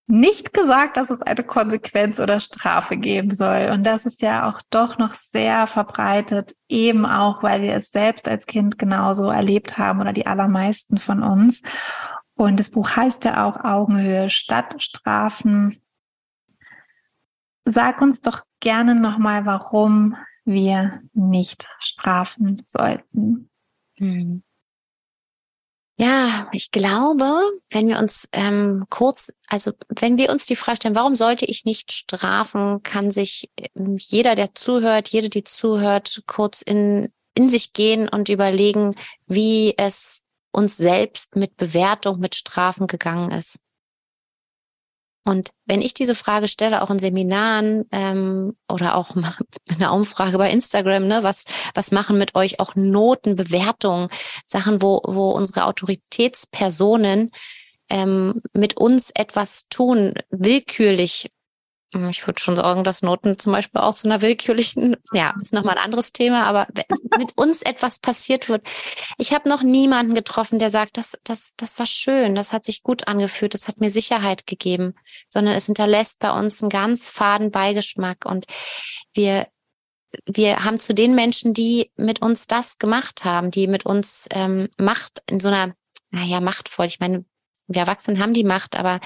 nicht gesagt, dass es eine Konsequenz oder Strafe geben soll. Und das ist ja auch doch noch sehr verbreitet, eben auch, weil wir es selbst als Kind genauso erlebt haben oder die allermeisten von uns. Und das Buch heißt ja auch Augenhöhe statt Strafen. Sag uns doch gerne nochmal, warum wir nicht strafen sollten. Hm. Ja, ich glaube, wenn wir uns ähm, kurz, also wenn wir uns die Frage stellen, warum sollte ich nicht strafen, kann sich ähm, jeder, der zuhört, jede, die zuhört, kurz in, in sich gehen und überlegen, wie es uns selbst mit Bewertung, mit Strafen gegangen ist. Und wenn ich diese Frage stelle, auch in Seminaren ähm, oder auch in einer Umfrage bei Instagram, ne, was, was machen mit euch auch Noten, Bewertungen, Sachen, wo, wo unsere Autoritätspersonen ähm, mit uns etwas tun, willkürlich ich würde schon sagen, dass Noten zum Beispiel auch zu einer willkürlichen, ja, ist nochmal ein anderes Thema, aber wenn mit uns etwas passiert wird. Ich habe noch niemanden getroffen, der sagt, das, das, das war schön, das hat sich gut angefühlt, das hat mir Sicherheit gegeben, sondern es hinterlässt bei uns einen ganz faden Beigeschmack und wir wir haben zu den Menschen, die mit uns das gemacht haben, die mit uns ähm, Macht in so einer, naja, machtvoll, ich meine, wir Erwachsenen haben die Macht, aber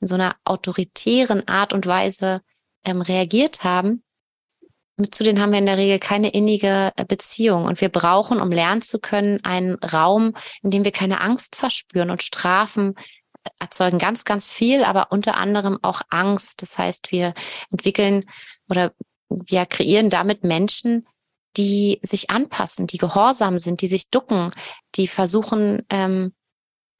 in so einer autoritären Art und Weise ähm, reagiert haben, zu denen haben wir in der Regel keine innige äh, Beziehung. Und wir brauchen, um lernen zu können, einen Raum, in dem wir keine Angst verspüren. Und Strafen äh, erzeugen ganz, ganz viel, aber unter anderem auch Angst. Das heißt, wir entwickeln oder wir kreieren damit Menschen, die sich anpassen, die gehorsam sind, die sich ducken, die versuchen, ähm,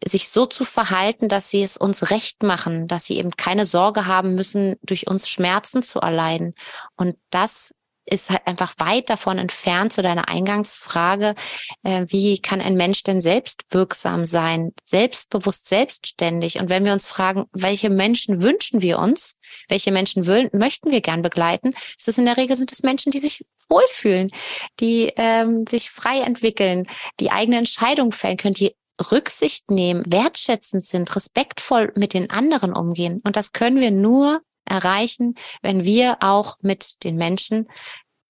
sich so zu verhalten, dass sie es uns recht machen, dass sie eben keine Sorge haben müssen, durch uns Schmerzen zu erleiden. Und das ist halt einfach weit davon entfernt zu deiner Eingangsfrage, äh, wie kann ein Mensch denn selbst wirksam sein, selbstbewusst, selbstständig? Und wenn wir uns fragen, welche Menschen wünschen wir uns, welche Menschen möchten wir gern begleiten, ist es in der Regel sind es Menschen, die sich wohlfühlen, die ähm, sich frei entwickeln, die eigene Entscheidungen fällen können, die Rücksicht nehmen, wertschätzend sind, respektvoll mit den anderen umgehen. Und das können wir nur erreichen, wenn wir auch mit den Menschen,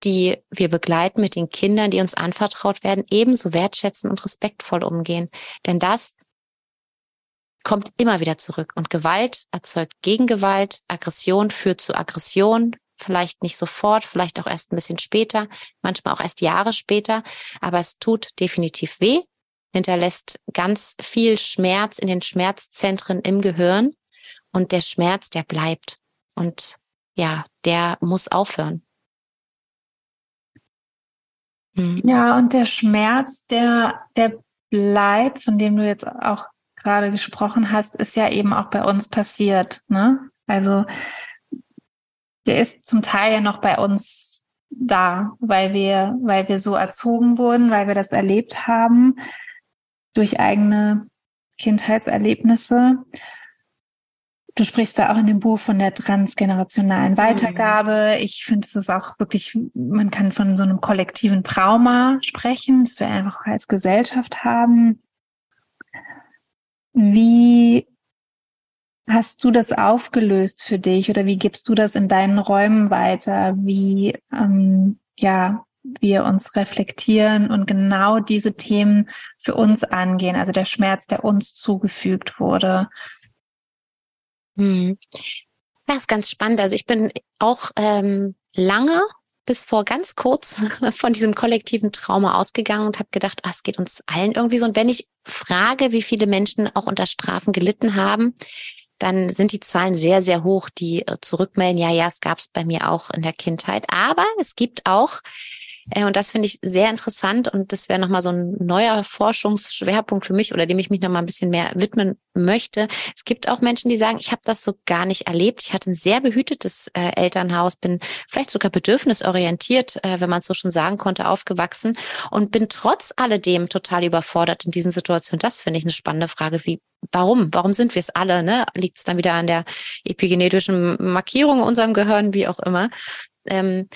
die wir begleiten, mit den Kindern, die uns anvertraut werden, ebenso wertschätzen und respektvoll umgehen. Denn das kommt immer wieder zurück. Und Gewalt erzeugt Gegengewalt, Aggression führt zu Aggression, vielleicht nicht sofort, vielleicht auch erst ein bisschen später, manchmal auch erst Jahre später, aber es tut definitiv weh hinterlässt ganz viel Schmerz in den Schmerzzentren im Gehirn und der Schmerz, der bleibt und ja, der muss aufhören. Hm. Ja, und der Schmerz, der, der bleibt, von dem du jetzt auch gerade gesprochen hast, ist ja eben auch bei uns passiert. Ne? Also der ist zum Teil ja noch bei uns da, weil wir, weil wir so erzogen wurden, weil wir das erlebt haben durch eigene Kindheitserlebnisse. Du sprichst da auch in dem Buch von der transgenerationalen mhm. Weitergabe. Ich finde, es ist auch wirklich, man kann von so einem kollektiven Trauma sprechen, das wir einfach als Gesellschaft haben. Wie hast du das aufgelöst für dich oder wie gibst du das in deinen Räumen weiter? Wie, ähm, ja, wir uns reflektieren und genau diese Themen für uns angehen, also der Schmerz, der uns zugefügt wurde. Hm. Das ist ganz spannend. Also ich bin auch ähm, lange bis vor ganz kurz von diesem kollektiven Trauma ausgegangen und habe gedacht, ah, es geht uns allen irgendwie so. Und wenn ich frage, wie viele Menschen auch unter Strafen gelitten haben, dann sind die Zahlen sehr, sehr hoch, die äh, zurückmelden, ja, ja, es gab es bei mir auch in der Kindheit. Aber es gibt auch und das finde ich sehr interessant und das wäre nochmal so ein neuer Forschungsschwerpunkt für mich oder dem ich mich nochmal ein bisschen mehr widmen möchte. Es gibt auch Menschen, die sagen, ich habe das so gar nicht erlebt. Ich hatte ein sehr behütetes äh, Elternhaus, bin vielleicht sogar bedürfnisorientiert, äh, wenn man so schon sagen konnte, aufgewachsen und bin trotz alledem total überfordert in diesen Situationen. Das finde ich eine spannende Frage. Wie, warum? Warum sind wir es alle? Ne? Liegt es dann wieder an der epigenetischen Markierung in unserem Gehirn, wie auch immer? Ähm,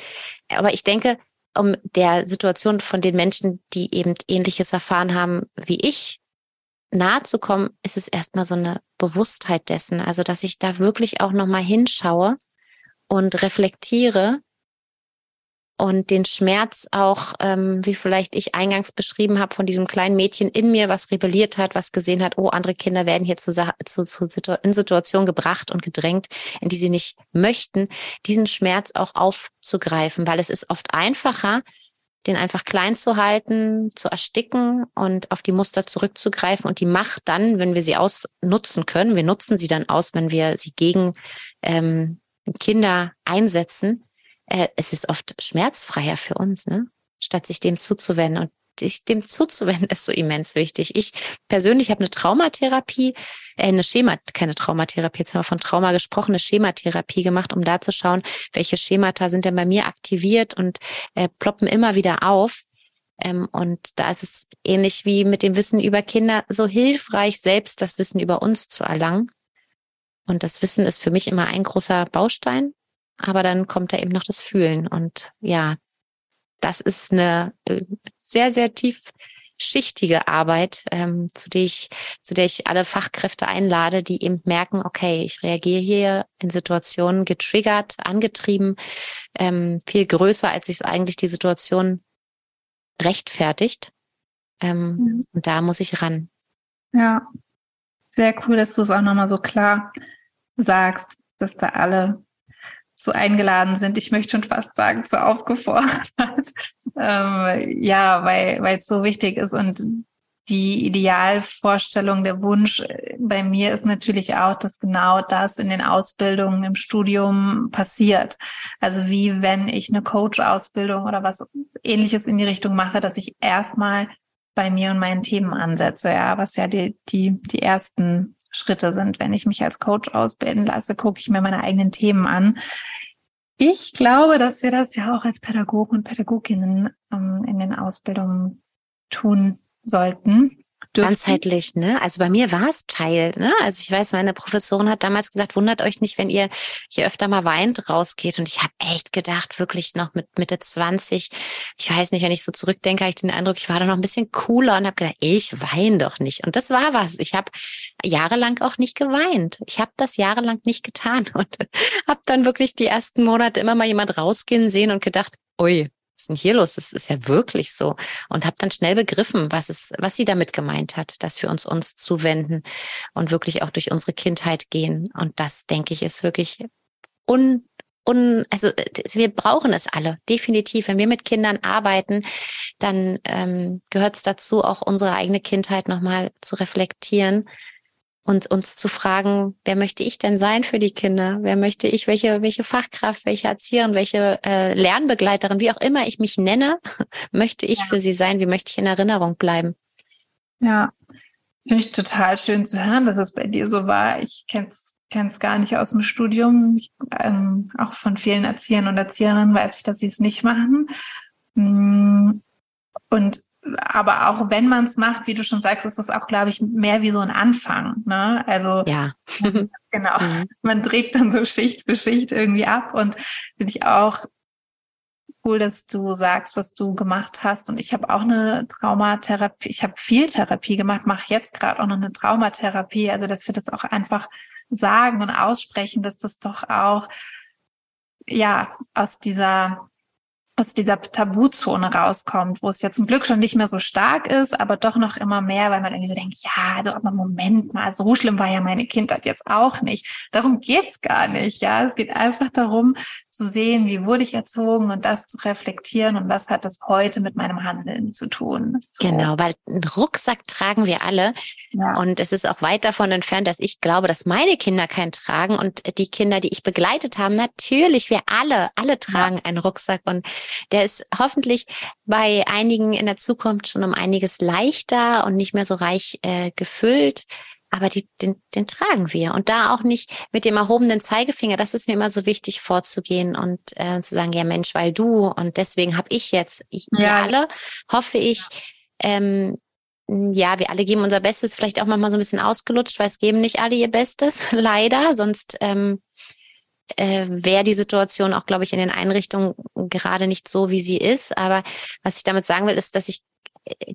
aber ich denke, um der Situation von den Menschen, die eben ähnliches erfahren haben wie ich, nahe zu kommen, ist es erstmal so eine Bewusstheit dessen. Also, dass ich da wirklich auch nochmal hinschaue und reflektiere und den Schmerz auch, ähm, wie vielleicht ich eingangs beschrieben habe, von diesem kleinen Mädchen in mir, was rebelliert hat, was gesehen hat, oh, andere Kinder werden hier zu, zu, zu Situ in Situationen gebracht und gedrängt, in die sie nicht möchten, diesen Schmerz auch aufzugreifen, weil es ist oft einfacher, den einfach klein zu halten, zu ersticken und auf die Muster zurückzugreifen und die Macht dann, wenn wir sie ausnutzen können, wir nutzen sie dann aus, wenn wir sie gegen ähm, Kinder einsetzen, äh, es ist oft schmerzfreier für uns, ne? statt sich dem zuzuwenden. Und dich dem zuzuwenden, ist so immens wichtig. Ich persönlich habe eine Traumatherapie, äh, eine Schema, keine Traumatherapie, jetzt haben wir von Trauma gesprochen, eine Schematherapie gemacht, um da zu schauen, welche Schemata sind denn bei mir aktiviert und äh, ploppen immer wieder auf. Ähm, und da ist es ähnlich wie mit dem Wissen über Kinder so hilfreich, selbst das Wissen über uns zu erlangen. Und das Wissen ist für mich immer ein großer Baustein, aber dann kommt da eben noch das Fühlen. Und ja, das ist eine äh, sehr, sehr tiefschichtige Arbeit, ähm, zu der ich, zu der ich alle Fachkräfte einlade, die eben merken, okay, ich reagiere hier in Situationen getriggert, angetrieben, ähm, viel größer, als ich es eigentlich die Situation rechtfertigt. Ähm, mhm. Und da muss ich ran. Ja, sehr cool, dass du es auch nochmal so klar sagst, dass da alle so eingeladen sind. Ich möchte schon fast sagen, so aufgefordert. ähm, ja, weil weil es so wichtig ist und die Idealvorstellung, der Wunsch bei mir ist natürlich auch, dass genau das in den Ausbildungen im Studium passiert. Also wie wenn ich eine Coach-Ausbildung oder was ähnliches in die Richtung mache, dass ich erstmal bei mir und meinen Themen ansetze, ja, was ja die, die, die ersten Schritte sind. Wenn ich mich als Coach ausbilden lasse, gucke ich mir meine eigenen Themen an. Ich glaube, dass wir das ja auch als Pädagogen und Pädagoginnen ähm, in den Ausbildungen tun sollten dürfen. Ganzheitlich, ne? Also bei mir war es Teil, ne? Also ich weiß, meine Professorin hat damals gesagt, wundert euch nicht, wenn ihr hier öfter mal weint rausgeht. Und ich habe echt gedacht, wirklich noch mit Mitte 20, ich weiß nicht, wenn ich so zurückdenke, habe ich den Eindruck, ich war da noch ein bisschen cooler und habe gedacht, ich weine doch nicht. Und das war was. Ich habe jahrelang auch nicht geweint. Ich habe das jahrelang nicht getan und habe dann wirklich die ersten Monate immer mal jemand rausgehen sehen und gedacht, ui, ist denn hier los? Das ist ja wirklich so. Und habe dann schnell begriffen, was es, was sie damit gemeint hat, dass wir uns uns zuwenden und wirklich auch durch unsere Kindheit gehen. Und das, denke ich, ist wirklich un, un, also wir brauchen es alle, definitiv. Wenn wir mit Kindern arbeiten, dann ähm, gehört es dazu, auch unsere eigene Kindheit nochmal zu reflektieren und uns zu fragen, wer möchte ich denn sein für die Kinder? Wer möchte ich, welche, welche Fachkraft, welche Erzieherin, welche äh, Lernbegleiterin, wie auch immer ich mich nenne, möchte ich ja. für sie sein? Wie möchte ich in Erinnerung bleiben? Ja, finde ich total schön zu hören, dass es bei dir so war. Ich kenne es gar nicht aus dem Studium. Ich, ähm, auch von vielen Erziehern und Erzieherinnen weiß ich, dass sie es nicht machen. Mm, und aber auch wenn man es macht, wie du schon sagst, ist es auch, glaube ich, mehr wie so ein Anfang. Ne? Also ja, genau. Mhm. Man trägt dann so Schicht für Schicht irgendwie ab und finde ich auch cool, dass du sagst, was du gemacht hast. Und ich habe auch eine Traumatherapie, ich habe viel Therapie gemacht, mache jetzt gerade auch noch eine Traumatherapie. Also dass wir das auch einfach sagen und aussprechen, dass das doch auch ja aus dieser aus dieser Tabuzone rauskommt, wo es ja zum Glück schon nicht mehr so stark ist, aber doch noch immer mehr, weil man irgendwie so denkt, ja, also aber Moment mal, so schlimm war ja meine Kindheit jetzt auch nicht. Darum geht's gar nicht, ja. Es geht einfach darum, zu sehen, wie wurde ich erzogen und das zu reflektieren und was hat das heute mit meinem Handeln zu tun. So. Genau, weil einen Rucksack tragen wir alle ja. und es ist auch weit davon entfernt, dass ich glaube, dass meine Kinder keinen tragen und die Kinder, die ich begleitet habe, natürlich, wir alle, alle tragen ja. einen Rucksack und der ist hoffentlich bei einigen in der Zukunft schon um einiges leichter und nicht mehr so reich äh, gefüllt aber die, den, den tragen wir. Und da auch nicht mit dem erhobenen Zeigefinger, das ist mir immer so wichtig vorzugehen und äh, zu sagen, ja Mensch, weil du und deswegen habe ich jetzt, ich, ja. wir alle, hoffe ich, ähm, ja, wir alle geben unser Bestes, vielleicht auch manchmal so ein bisschen ausgelutscht, weil es geben nicht alle ihr Bestes, leider, sonst ähm, äh, wäre die Situation auch, glaube ich, in den Einrichtungen gerade nicht so, wie sie ist. Aber was ich damit sagen will, ist, dass ich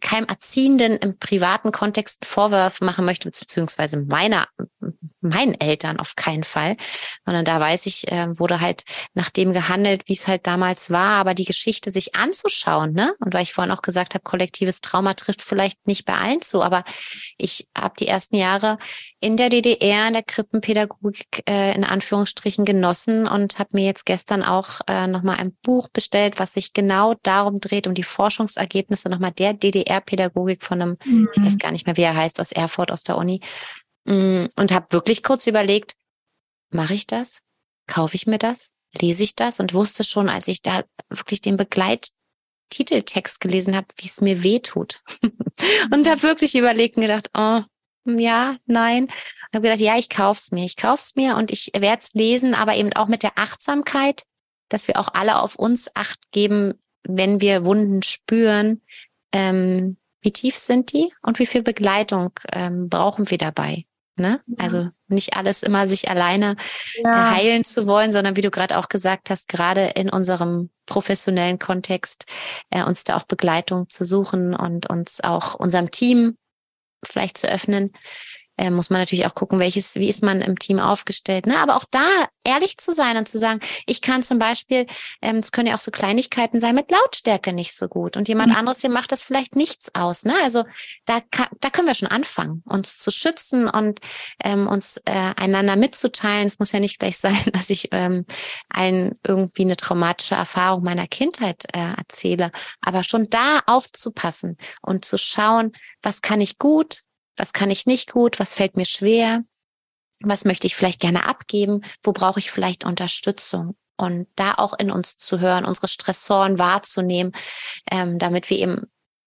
keinem Erziehenden im privaten Kontext Vorwürfe machen möchte, beziehungsweise meiner, meinen Eltern auf keinen Fall, sondern da weiß ich, äh, wurde halt nach dem gehandelt, wie es halt damals war, aber die Geschichte sich anzuschauen, ne? Und weil ich vorhin auch gesagt habe, kollektives Trauma trifft vielleicht nicht bei allen zu, aber ich habe die ersten Jahre in der DDR in der Krippenpädagogik äh, in Anführungsstrichen genossen und habe mir jetzt gestern auch äh, nochmal ein Buch bestellt, was sich genau darum dreht, um die Forschungsergebnisse nochmal der DDR-Pädagogik von einem, mhm. ich weiß mhm. gar nicht mehr, wie er heißt, aus Erfurt, aus der Uni. Mm, und habe wirklich kurz überlegt, mache ich das? Kaufe ich mir das? Lese ich das? Und wusste schon, als ich da wirklich den Begleit Titeltext gelesen habe, wie es mir weh tut. und habe wirklich überlegt und gedacht, oh, ja, nein. Und habe gedacht, ja, ich kauf's mir. Ich kauf's mir und ich werde es lesen, aber eben auch mit der Achtsamkeit, dass wir auch alle auf uns Acht geben, wenn wir Wunden spüren. Ähm, wie tief sind die und wie viel Begleitung ähm, brauchen wir dabei? Ne? Ja. Also nicht alles immer sich alleine ja. heilen zu wollen, sondern wie du gerade auch gesagt hast, gerade in unserem professionellen Kontext äh, uns da auch Begleitung zu suchen und uns auch unserem Team vielleicht zu öffnen, äh, muss man natürlich auch gucken, welches, wie ist man im Team aufgestellt. Ne? Aber auch da ehrlich zu sein und zu sagen, ich kann zum Beispiel, ähm, es können ja auch so Kleinigkeiten sein, mit Lautstärke nicht so gut. Und jemand mhm. anderes, dem macht das vielleicht nichts aus. Ne? Also da, da können wir schon anfangen, uns zu schützen und ähm, uns äh, einander mitzuteilen. Es muss ja nicht gleich sein, dass ich ähm, allen irgendwie eine traumatische Erfahrung meiner Kindheit äh, erzähle, aber schon da aufzupassen und zu schauen, was kann ich gut, was kann ich nicht gut, was fällt mir schwer, was möchte ich vielleicht gerne abgeben, wo brauche ich vielleicht Unterstützung. Und da auch in uns zu hören, unsere Stressoren wahrzunehmen, ähm, damit wir eben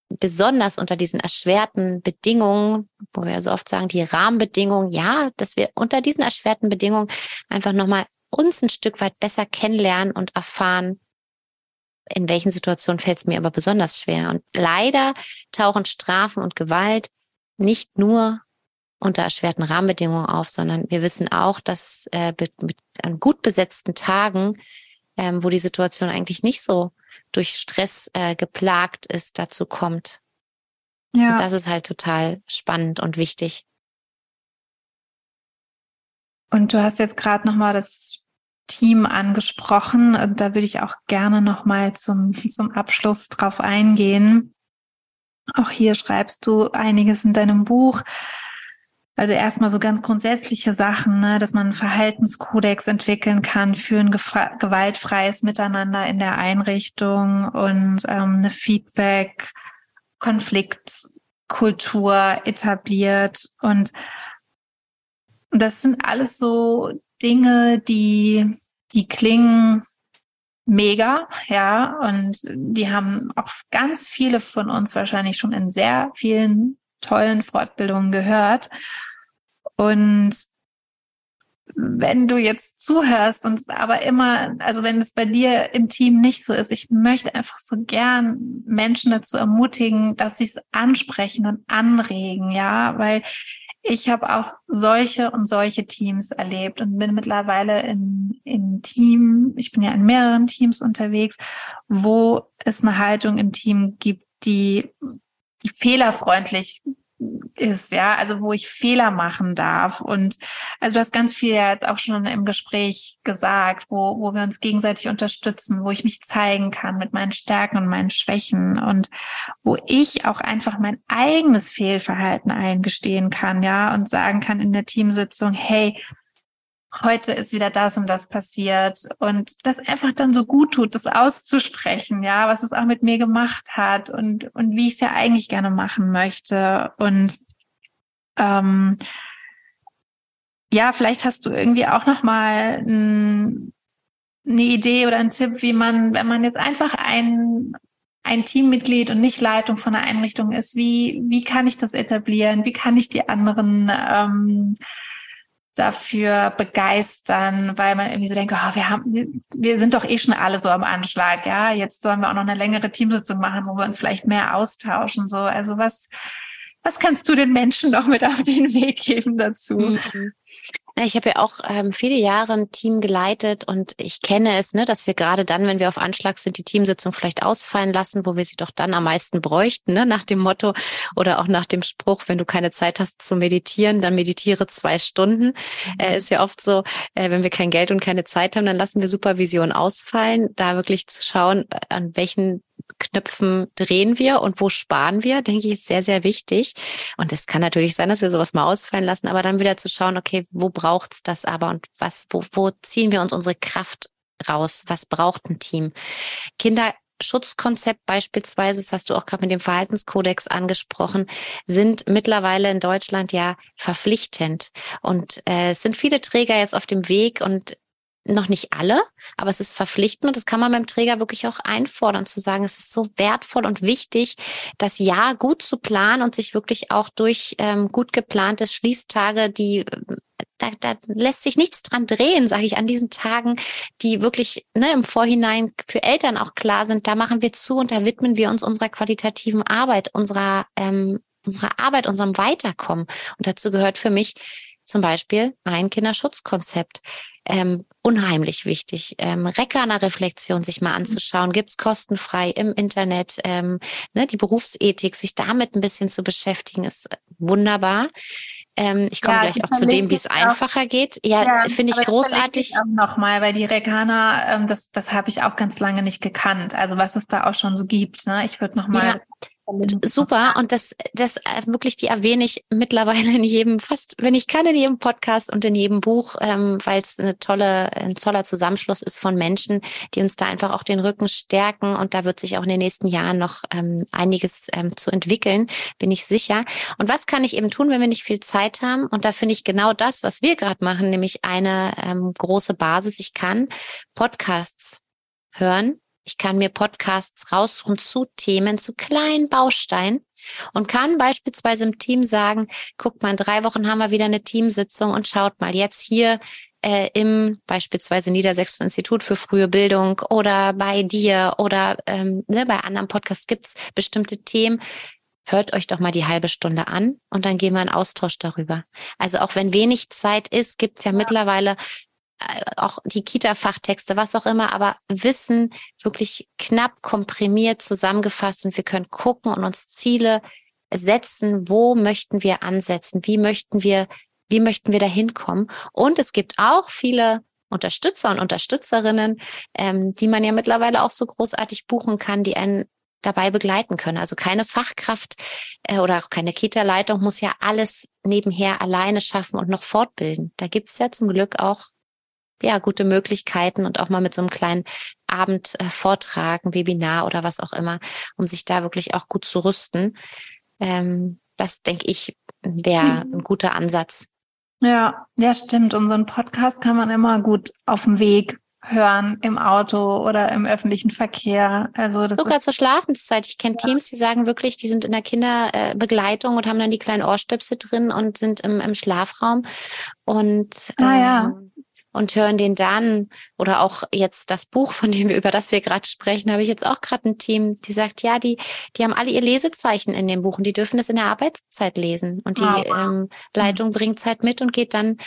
besonders unter diesen erschwerten Bedingungen, wo wir so oft sagen, die Rahmenbedingungen, ja, dass wir unter diesen erschwerten Bedingungen einfach nochmal uns ein Stück weit besser kennenlernen und erfahren, in welchen Situationen fällt es mir aber besonders schwer. Und leider tauchen Strafen und Gewalt nicht nur unter erschwerten Rahmenbedingungen auf, sondern wir wissen auch, dass äh, mit, mit an gut besetzten Tagen, ähm, wo die Situation eigentlich nicht so durch Stress äh, geplagt ist, dazu kommt. Ja. Und das ist halt total spannend und wichtig. Und du hast jetzt gerade nochmal das Team angesprochen. Und da würde ich auch gerne nochmal zum, zum Abschluss drauf eingehen. Auch hier schreibst du einiges in deinem Buch. Also erstmal so ganz grundsätzliche Sachen, ne, dass man einen Verhaltenskodex entwickeln kann für ein gewaltfreies Miteinander in der Einrichtung und ähm, eine Feedback, Konfliktkultur etabliert. Und das sind alles so Dinge, die, die klingen mega, ja, und die haben auch ganz viele von uns wahrscheinlich schon in sehr vielen tollen Fortbildungen gehört. Und wenn du jetzt zuhörst und aber immer, also wenn es bei dir im Team nicht so ist, ich möchte einfach so gern Menschen dazu ermutigen, dass sie es ansprechen und anregen, ja, weil ich habe auch solche und solche Teams erlebt und bin mittlerweile in, in Team, ich bin ja in mehreren Teams unterwegs, wo es eine Haltung im Team gibt, die fehlerfreundlich ist, ja, also wo ich Fehler machen darf. Und also du hast ganz viel ja jetzt auch schon im Gespräch gesagt, wo, wo wir uns gegenseitig unterstützen, wo ich mich zeigen kann mit meinen Stärken und meinen Schwächen und wo ich auch einfach mein eigenes Fehlverhalten eingestehen kann, ja, und sagen kann in der Teamsitzung, hey, heute ist wieder das und das passiert und das einfach dann so gut tut, das auszusprechen, ja, was es auch mit mir gemacht hat und, und wie ich es ja eigentlich gerne machen möchte und ähm, ja, vielleicht hast du irgendwie auch noch mal ein, eine Idee oder einen Tipp, wie man, wenn man jetzt einfach ein ein Teammitglied und nicht Leitung von einer Einrichtung ist, wie wie kann ich das etablieren? Wie kann ich die anderen ähm, dafür begeistern, weil man irgendwie so denkt, oh, wir haben, wir sind doch eh schon alle so am Anschlag, ja. Jetzt sollen wir auch noch eine längere Teamsitzung machen, wo wir uns vielleicht mehr austauschen. So, also was, was kannst du den Menschen noch mit auf den Weg geben dazu? Mhm. Ich habe ja auch ähm, viele Jahre ein Team geleitet und ich kenne es, ne, dass wir gerade dann, wenn wir auf Anschlag sind, die Teamsitzung vielleicht ausfallen lassen, wo wir sie doch dann am meisten bräuchten, ne, nach dem Motto oder auch nach dem Spruch, wenn du keine Zeit hast zu meditieren, dann meditiere zwei Stunden. Mhm. Äh, ist ja oft so, äh, wenn wir kein Geld und keine Zeit haben, dann lassen wir Supervision ausfallen, da wirklich zu schauen, äh, an welchen Knöpfen drehen wir und wo sparen wir, denke ich, ist sehr, sehr wichtig. Und es kann natürlich sein, dass wir sowas mal ausfallen lassen, aber dann wieder zu schauen, okay, wo braucht's das aber und was, wo, wo ziehen wir uns unsere Kraft raus? Was braucht ein Team? Kinderschutzkonzept beispielsweise, das hast du auch gerade mit dem Verhaltenskodex angesprochen, sind mittlerweile in Deutschland ja verpflichtend. Und äh, es sind viele Träger jetzt auf dem Weg und noch nicht alle, aber es ist verpflichtend und das kann man beim Träger wirklich auch einfordern, zu sagen, es ist so wertvoll und wichtig, das Jahr gut zu planen und sich wirklich auch durch ähm, gut geplante Schließtage, die da, da lässt sich nichts dran drehen, sage ich, an diesen Tagen, die wirklich ne, im Vorhinein für Eltern auch klar sind. Da machen wir zu und da widmen wir uns unserer qualitativen Arbeit, unserer, ähm, unserer Arbeit, unserem Weiterkommen. Und dazu gehört für mich zum Beispiel ein Kinderschutzkonzept. Ähm, unheimlich wichtig. Ähm, Rekana-Reflexion sich mal anzuschauen, gibt's kostenfrei im Internet. Ähm, ne, die Berufsethik, sich damit ein bisschen zu beschäftigen, ist wunderbar. Ähm, ich komme ja, gleich auch zu dem, wie es einfacher geht. Ja, ja finde ich großartig. Nochmal, weil die Rekana, ähm, das, das habe ich auch ganz lange nicht gekannt. Also was es da auch schon so gibt. Ne? Ich würde nochmal ja. Super. Und das, das äh, wirklich, die erwähne ich mittlerweile in jedem, fast, wenn ich kann, in jedem Podcast und in jedem Buch, ähm, weil es eine tolle, ein toller Zusammenschluss ist von Menschen, die uns da einfach auch den Rücken stärken. Und da wird sich auch in den nächsten Jahren noch ähm, einiges ähm, zu entwickeln, bin ich sicher. Und was kann ich eben tun, wenn wir nicht viel Zeit haben? Und da finde ich genau das, was wir gerade machen, nämlich eine ähm, große Basis. Ich kann Podcasts hören, ich kann mir Podcasts raussuchen zu Themen, zu kleinen Bausteinen und kann beispielsweise im Team sagen, guck mal, in drei Wochen haben wir wieder eine Teamsitzung und schaut mal jetzt hier äh, im beispielsweise Niedersächsischen Institut für frühe Bildung oder bei dir oder ähm, ne, bei anderen Podcasts gibt's bestimmte Themen. Hört euch doch mal die halbe Stunde an und dann gehen wir in Austausch darüber. Also auch wenn wenig Zeit ist, gibt's ja, ja. mittlerweile auch die Kita-Fachtexte, was auch immer, aber Wissen wirklich knapp komprimiert zusammengefasst und wir können gucken und uns Ziele setzen, wo möchten wir ansetzen, wie möchten wir, wie möchten wir da hinkommen. Und es gibt auch viele Unterstützer und Unterstützerinnen, ähm, die man ja mittlerweile auch so großartig buchen kann, die einen dabei begleiten können. Also keine Fachkraft äh, oder auch keine Kita-Leitung muss ja alles nebenher alleine schaffen und noch fortbilden. Da gibt's ja zum Glück auch ja, gute Möglichkeiten und auch mal mit so einem kleinen Abend äh, Vortragen, Webinar oder was auch immer, um sich da wirklich auch gut zu rüsten. Ähm, das denke ich wäre mhm. ein guter Ansatz. Ja, ja, stimmt. Und so einen Podcast kann man immer gut auf dem Weg hören im Auto oder im öffentlichen Verkehr. Also das sogar zur Schlafenszeit. Ich kenne ja. Teams, die sagen wirklich, die sind in der Kinderbegleitung und haben dann die kleinen Ohrstöpsel drin und sind im, im Schlafraum und ah, ja. Und hören den dann oder auch jetzt das Buch, von dem wir über das wir gerade sprechen, habe ich jetzt auch gerade ein Team, die sagt, ja, die die haben alle ihr Lesezeichen in dem Buch und die dürfen es in der Arbeitszeit lesen und die oh, wow. ähm, Leitung bringt Zeit mit und geht dann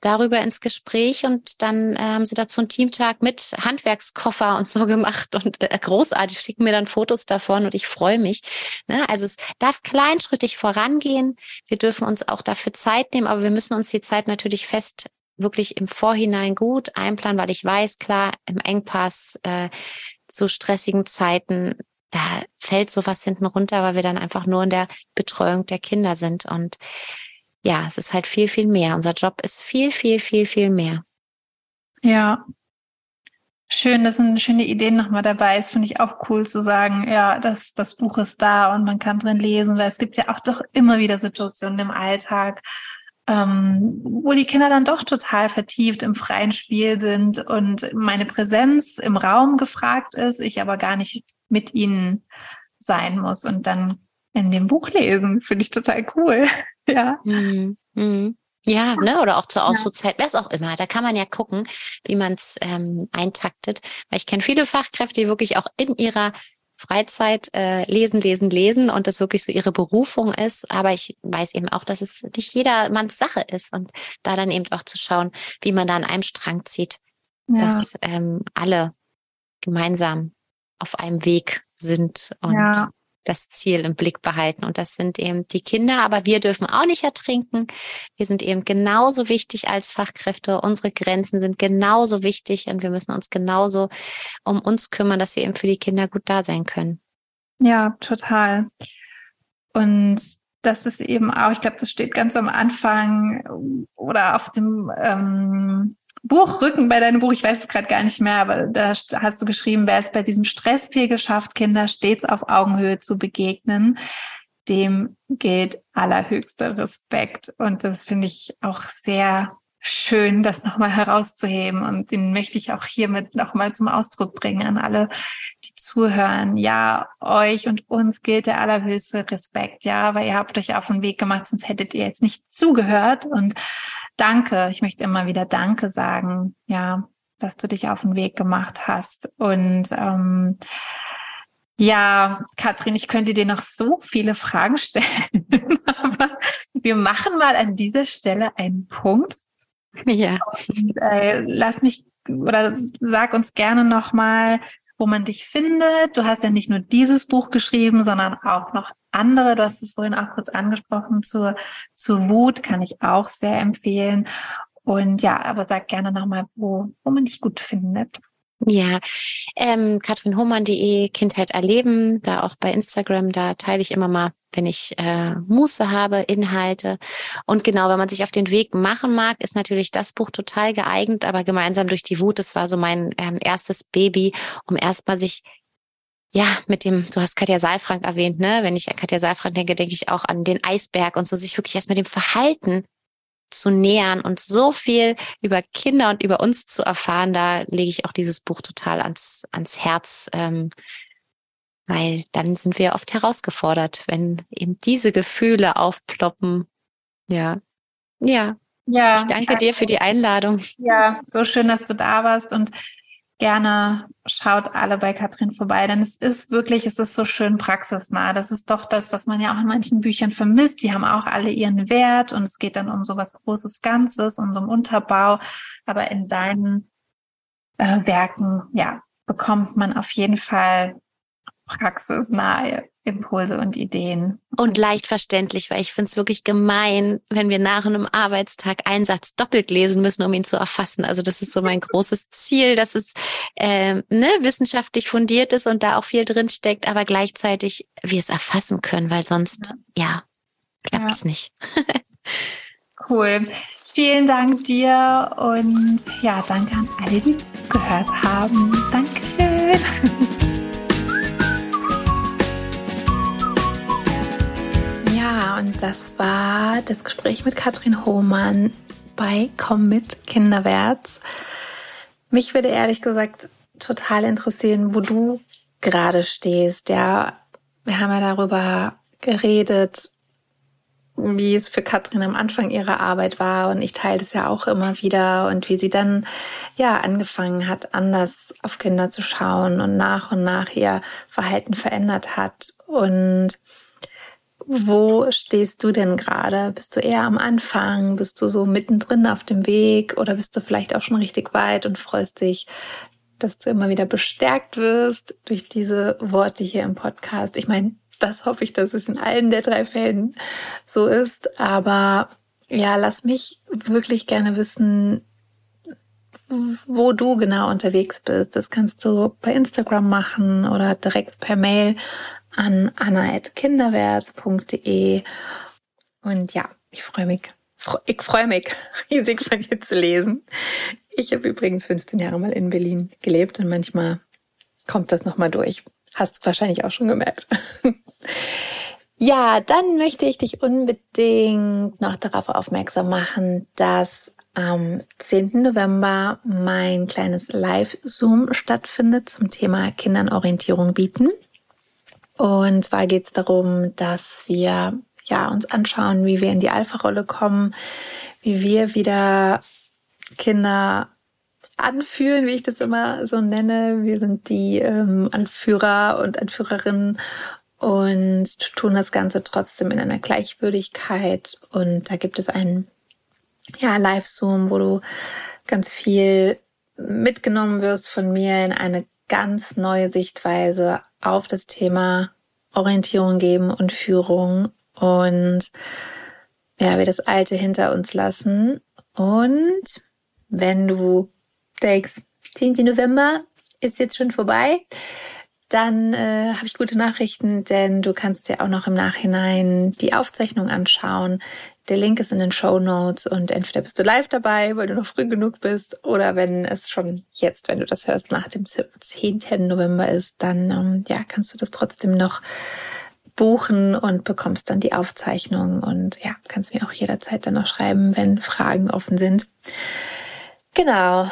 darüber ins Gespräch und dann äh, haben sie dazu einen Teamtag mit Handwerkskoffer und so gemacht und äh, großartig schicken mir dann Fotos davon und ich freue mich. Ne? Also es darf kleinschrittig vorangehen. Wir dürfen uns auch dafür Zeit nehmen, aber wir müssen uns die Zeit natürlich fest wirklich im Vorhinein gut einplanen, weil ich weiß, klar, im Engpass äh, zu stressigen Zeiten, da fällt sowas hinten runter, weil wir dann einfach nur in der Betreuung der Kinder sind. Und ja, es ist halt viel, viel mehr. Unser Job ist viel, viel, viel, viel mehr. Ja. Schön, dass eine schöne Idee nochmal dabei ist, finde ich auch cool zu sagen, ja, das, das Buch ist da und man kann drin lesen, weil es gibt ja auch doch immer wieder Situationen im Alltag, ähm, wo die Kinder dann doch total vertieft im freien Spiel sind und meine Präsenz im Raum gefragt ist, ich aber gar nicht mit ihnen sein muss und dann in dem Buch lesen, finde ich total cool. ja. Mhm. Mhm. Ja, ne, oder auch zur Ausruhzeit, ja. was auch immer. Da kann man ja gucken, wie man es ähm, eintaktet. Weil ich kenne viele Fachkräfte, die wirklich auch in ihrer Freizeit äh, lesen, lesen, lesen und das wirklich so ihre Berufung ist. Aber ich weiß eben auch, dass es nicht jedermanns Sache ist und da dann eben auch zu schauen, wie man da an einem Strang zieht, ja. dass ähm, alle gemeinsam auf einem Weg sind und ja das Ziel im Blick behalten. Und das sind eben die Kinder, aber wir dürfen auch nicht ertrinken. Wir sind eben genauso wichtig als Fachkräfte. Unsere Grenzen sind genauso wichtig und wir müssen uns genauso um uns kümmern, dass wir eben für die Kinder gut da sein können. Ja, total. Und das ist eben auch, ich glaube, das steht ganz am Anfang oder auf dem ähm, Buchrücken bei deinem Buch, ich weiß es gerade gar nicht mehr, aber da hast du geschrieben, wer es bei diesem Stresspegel schafft, Kinder stets auf Augenhöhe zu begegnen, dem gilt allerhöchster Respekt. Und das finde ich auch sehr schön, das nochmal herauszuheben. Und den möchte ich auch hiermit nochmal zum Ausdruck bringen an alle, die zuhören. Ja, euch und uns gilt der allerhöchste Respekt. Ja, weil ihr habt euch auf den Weg gemacht, sonst hättet ihr jetzt nicht zugehört. Und danke. Ich möchte immer wieder Danke sagen. Ja, dass du dich auf den Weg gemacht hast. Und ähm, ja, Katrin, ich könnte dir noch so viele Fragen stellen, aber wir machen mal an dieser Stelle einen Punkt. Ja. Und, äh, lass mich oder sag uns gerne nochmal, wo man dich findet. Du hast ja nicht nur dieses Buch geschrieben, sondern auch noch andere. Du hast es vorhin auch kurz angesprochen. Zur, zur Wut kann ich auch sehr empfehlen. Und ja, aber sag gerne nochmal, wo, wo man dich gut findet. Ja, ähm, katrinhohmann.de, Kindheit erleben, da auch bei Instagram, da teile ich immer mal, wenn ich äh, Muße habe, Inhalte. Und genau, wenn man sich auf den Weg machen mag, ist natürlich das Buch total geeignet, aber gemeinsam durch die Wut, das war so mein ähm, erstes Baby, um erstmal sich ja, mit dem, du hast Katja Saalfrank erwähnt, ne? Wenn ich an Katja Saalfrank denke, denke ich auch an den Eisberg und so, sich wirklich erst mit dem Verhalten zu nähern und so viel über Kinder und über uns zu erfahren, da lege ich auch dieses Buch total ans, ans Herz, ähm, weil dann sind wir oft herausgefordert, wenn eben diese Gefühle aufploppen. Ja, ja. Ja. Ich danke dir für die Einladung. Ja, so schön, dass du da warst und gerne schaut alle bei Katrin vorbei, denn es ist wirklich, es ist so schön praxisnah. Das ist doch das, was man ja auch in manchen Büchern vermisst. Die haben auch alle ihren Wert und es geht dann um so was Großes Ganzes, um so einen Unterbau. Aber in deinen äh, Werken, ja, bekommt man auf jeden Fall praxisnahe Impulse und Ideen. Und leicht verständlich, weil ich finde es wirklich gemein, wenn wir nach einem Arbeitstag einen Satz doppelt lesen müssen, um ihn zu erfassen. Also das ist so mein großes Ziel, dass es äh, ne, wissenschaftlich fundiert ist und da auch viel drin steckt, aber gleichzeitig wir es erfassen können, weil sonst, ja, ja klappt es nicht. cool. Vielen Dank dir und ja, danke an alle, die zugehört haben. Dankeschön. und das war das Gespräch mit Katrin Hohmann bei Komm mit Kinderwärts. Mich würde ehrlich gesagt total interessieren, wo du gerade stehst. Ja, wir haben ja darüber geredet, wie es für Katrin am Anfang ihrer Arbeit war und ich teile das ja auch immer wieder und wie sie dann ja angefangen hat, anders auf Kinder zu schauen und nach und nach ihr Verhalten verändert hat und wo stehst du denn gerade? Bist du eher am Anfang? Bist du so mittendrin auf dem Weg? Oder bist du vielleicht auch schon richtig weit und freust dich, dass du immer wieder bestärkt wirst durch diese Worte hier im Podcast? Ich meine, das hoffe ich, dass es in allen der drei Fällen so ist. Aber ja, lass mich wirklich gerne wissen, wo du genau unterwegs bist. Das kannst du bei Instagram machen oder direkt per Mail an anna.kinderwärts.de. Und ja, ich freue mich, ich freue mich riesig von dir zu lesen. Ich habe übrigens 15 Jahre mal in Berlin gelebt und manchmal kommt das nochmal durch. Hast du wahrscheinlich auch schon gemerkt. ja, dann möchte ich dich unbedingt noch darauf aufmerksam machen, dass am 10. November mein kleines Live-Zoom stattfindet zum Thema Kindern Orientierung bieten. Und zwar geht es darum, dass wir ja uns anschauen, wie wir in die Alpha-Rolle kommen, wie wir wieder Kinder anführen, wie ich das immer so nenne. Wir sind die ähm, Anführer und Anführerinnen und tun das Ganze trotzdem in einer Gleichwürdigkeit. Und da gibt es einen ja, Live-Zoom, wo du ganz viel mitgenommen wirst von mir in eine ganz neue Sichtweise auf das Thema Orientierung geben und Führung und ja, wir das Alte hinter uns lassen. Und wenn du denkst, 10. November ist jetzt schon vorbei, dann äh, habe ich gute Nachrichten, denn du kannst dir auch noch im Nachhinein die Aufzeichnung anschauen. Der Link ist in den Show Notes und entweder bist du live dabei, weil du noch früh genug bist, oder wenn es schon jetzt, wenn du das hörst, nach dem 10. November ist, dann ähm, ja, kannst du das trotzdem noch buchen und bekommst dann die Aufzeichnung und ja, kannst mir auch jederzeit dann noch schreiben, wenn Fragen offen sind. Genau.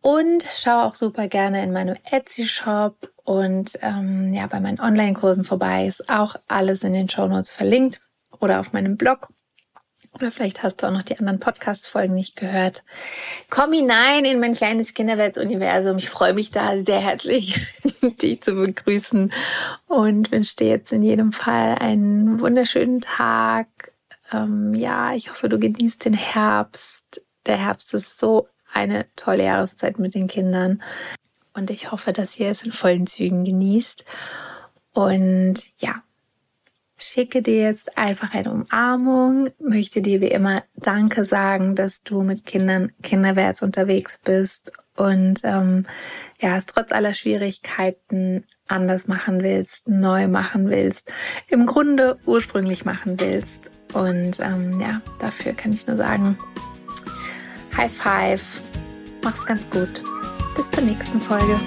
Und schau auch super gerne in meinem Etsy-Shop und ähm, ja, bei meinen Online-Kursen vorbei. Ist auch alles in den Show Notes verlinkt oder auf meinem Blog. Oder vielleicht hast du auch noch die anderen Podcast-Folgen nicht gehört. Komm hinein in mein kleines Kinderweltsuniversum. Ich freue mich da sehr herzlich, dich zu begrüßen und wünsche dir jetzt in jedem Fall einen wunderschönen Tag. Ähm, ja, ich hoffe, du genießt den Herbst. Der Herbst ist so eine tolle Jahreszeit mit den Kindern. Und ich hoffe, dass ihr es in vollen Zügen genießt. Und ja, schicke dir jetzt einfach eine Umarmung, möchte dir wie immer Danke sagen, dass du mit Kindern kinderwärts unterwegs bist und ähm, ja, es trotz aller Schwierigkeiten anders machen willst, neu machen willst, im Grunde ursprünglich machen willst. Und ähm, ja, dafür kann ich nur sagen, High Five, mach's ganz gut. Bis zur nächsten Folge.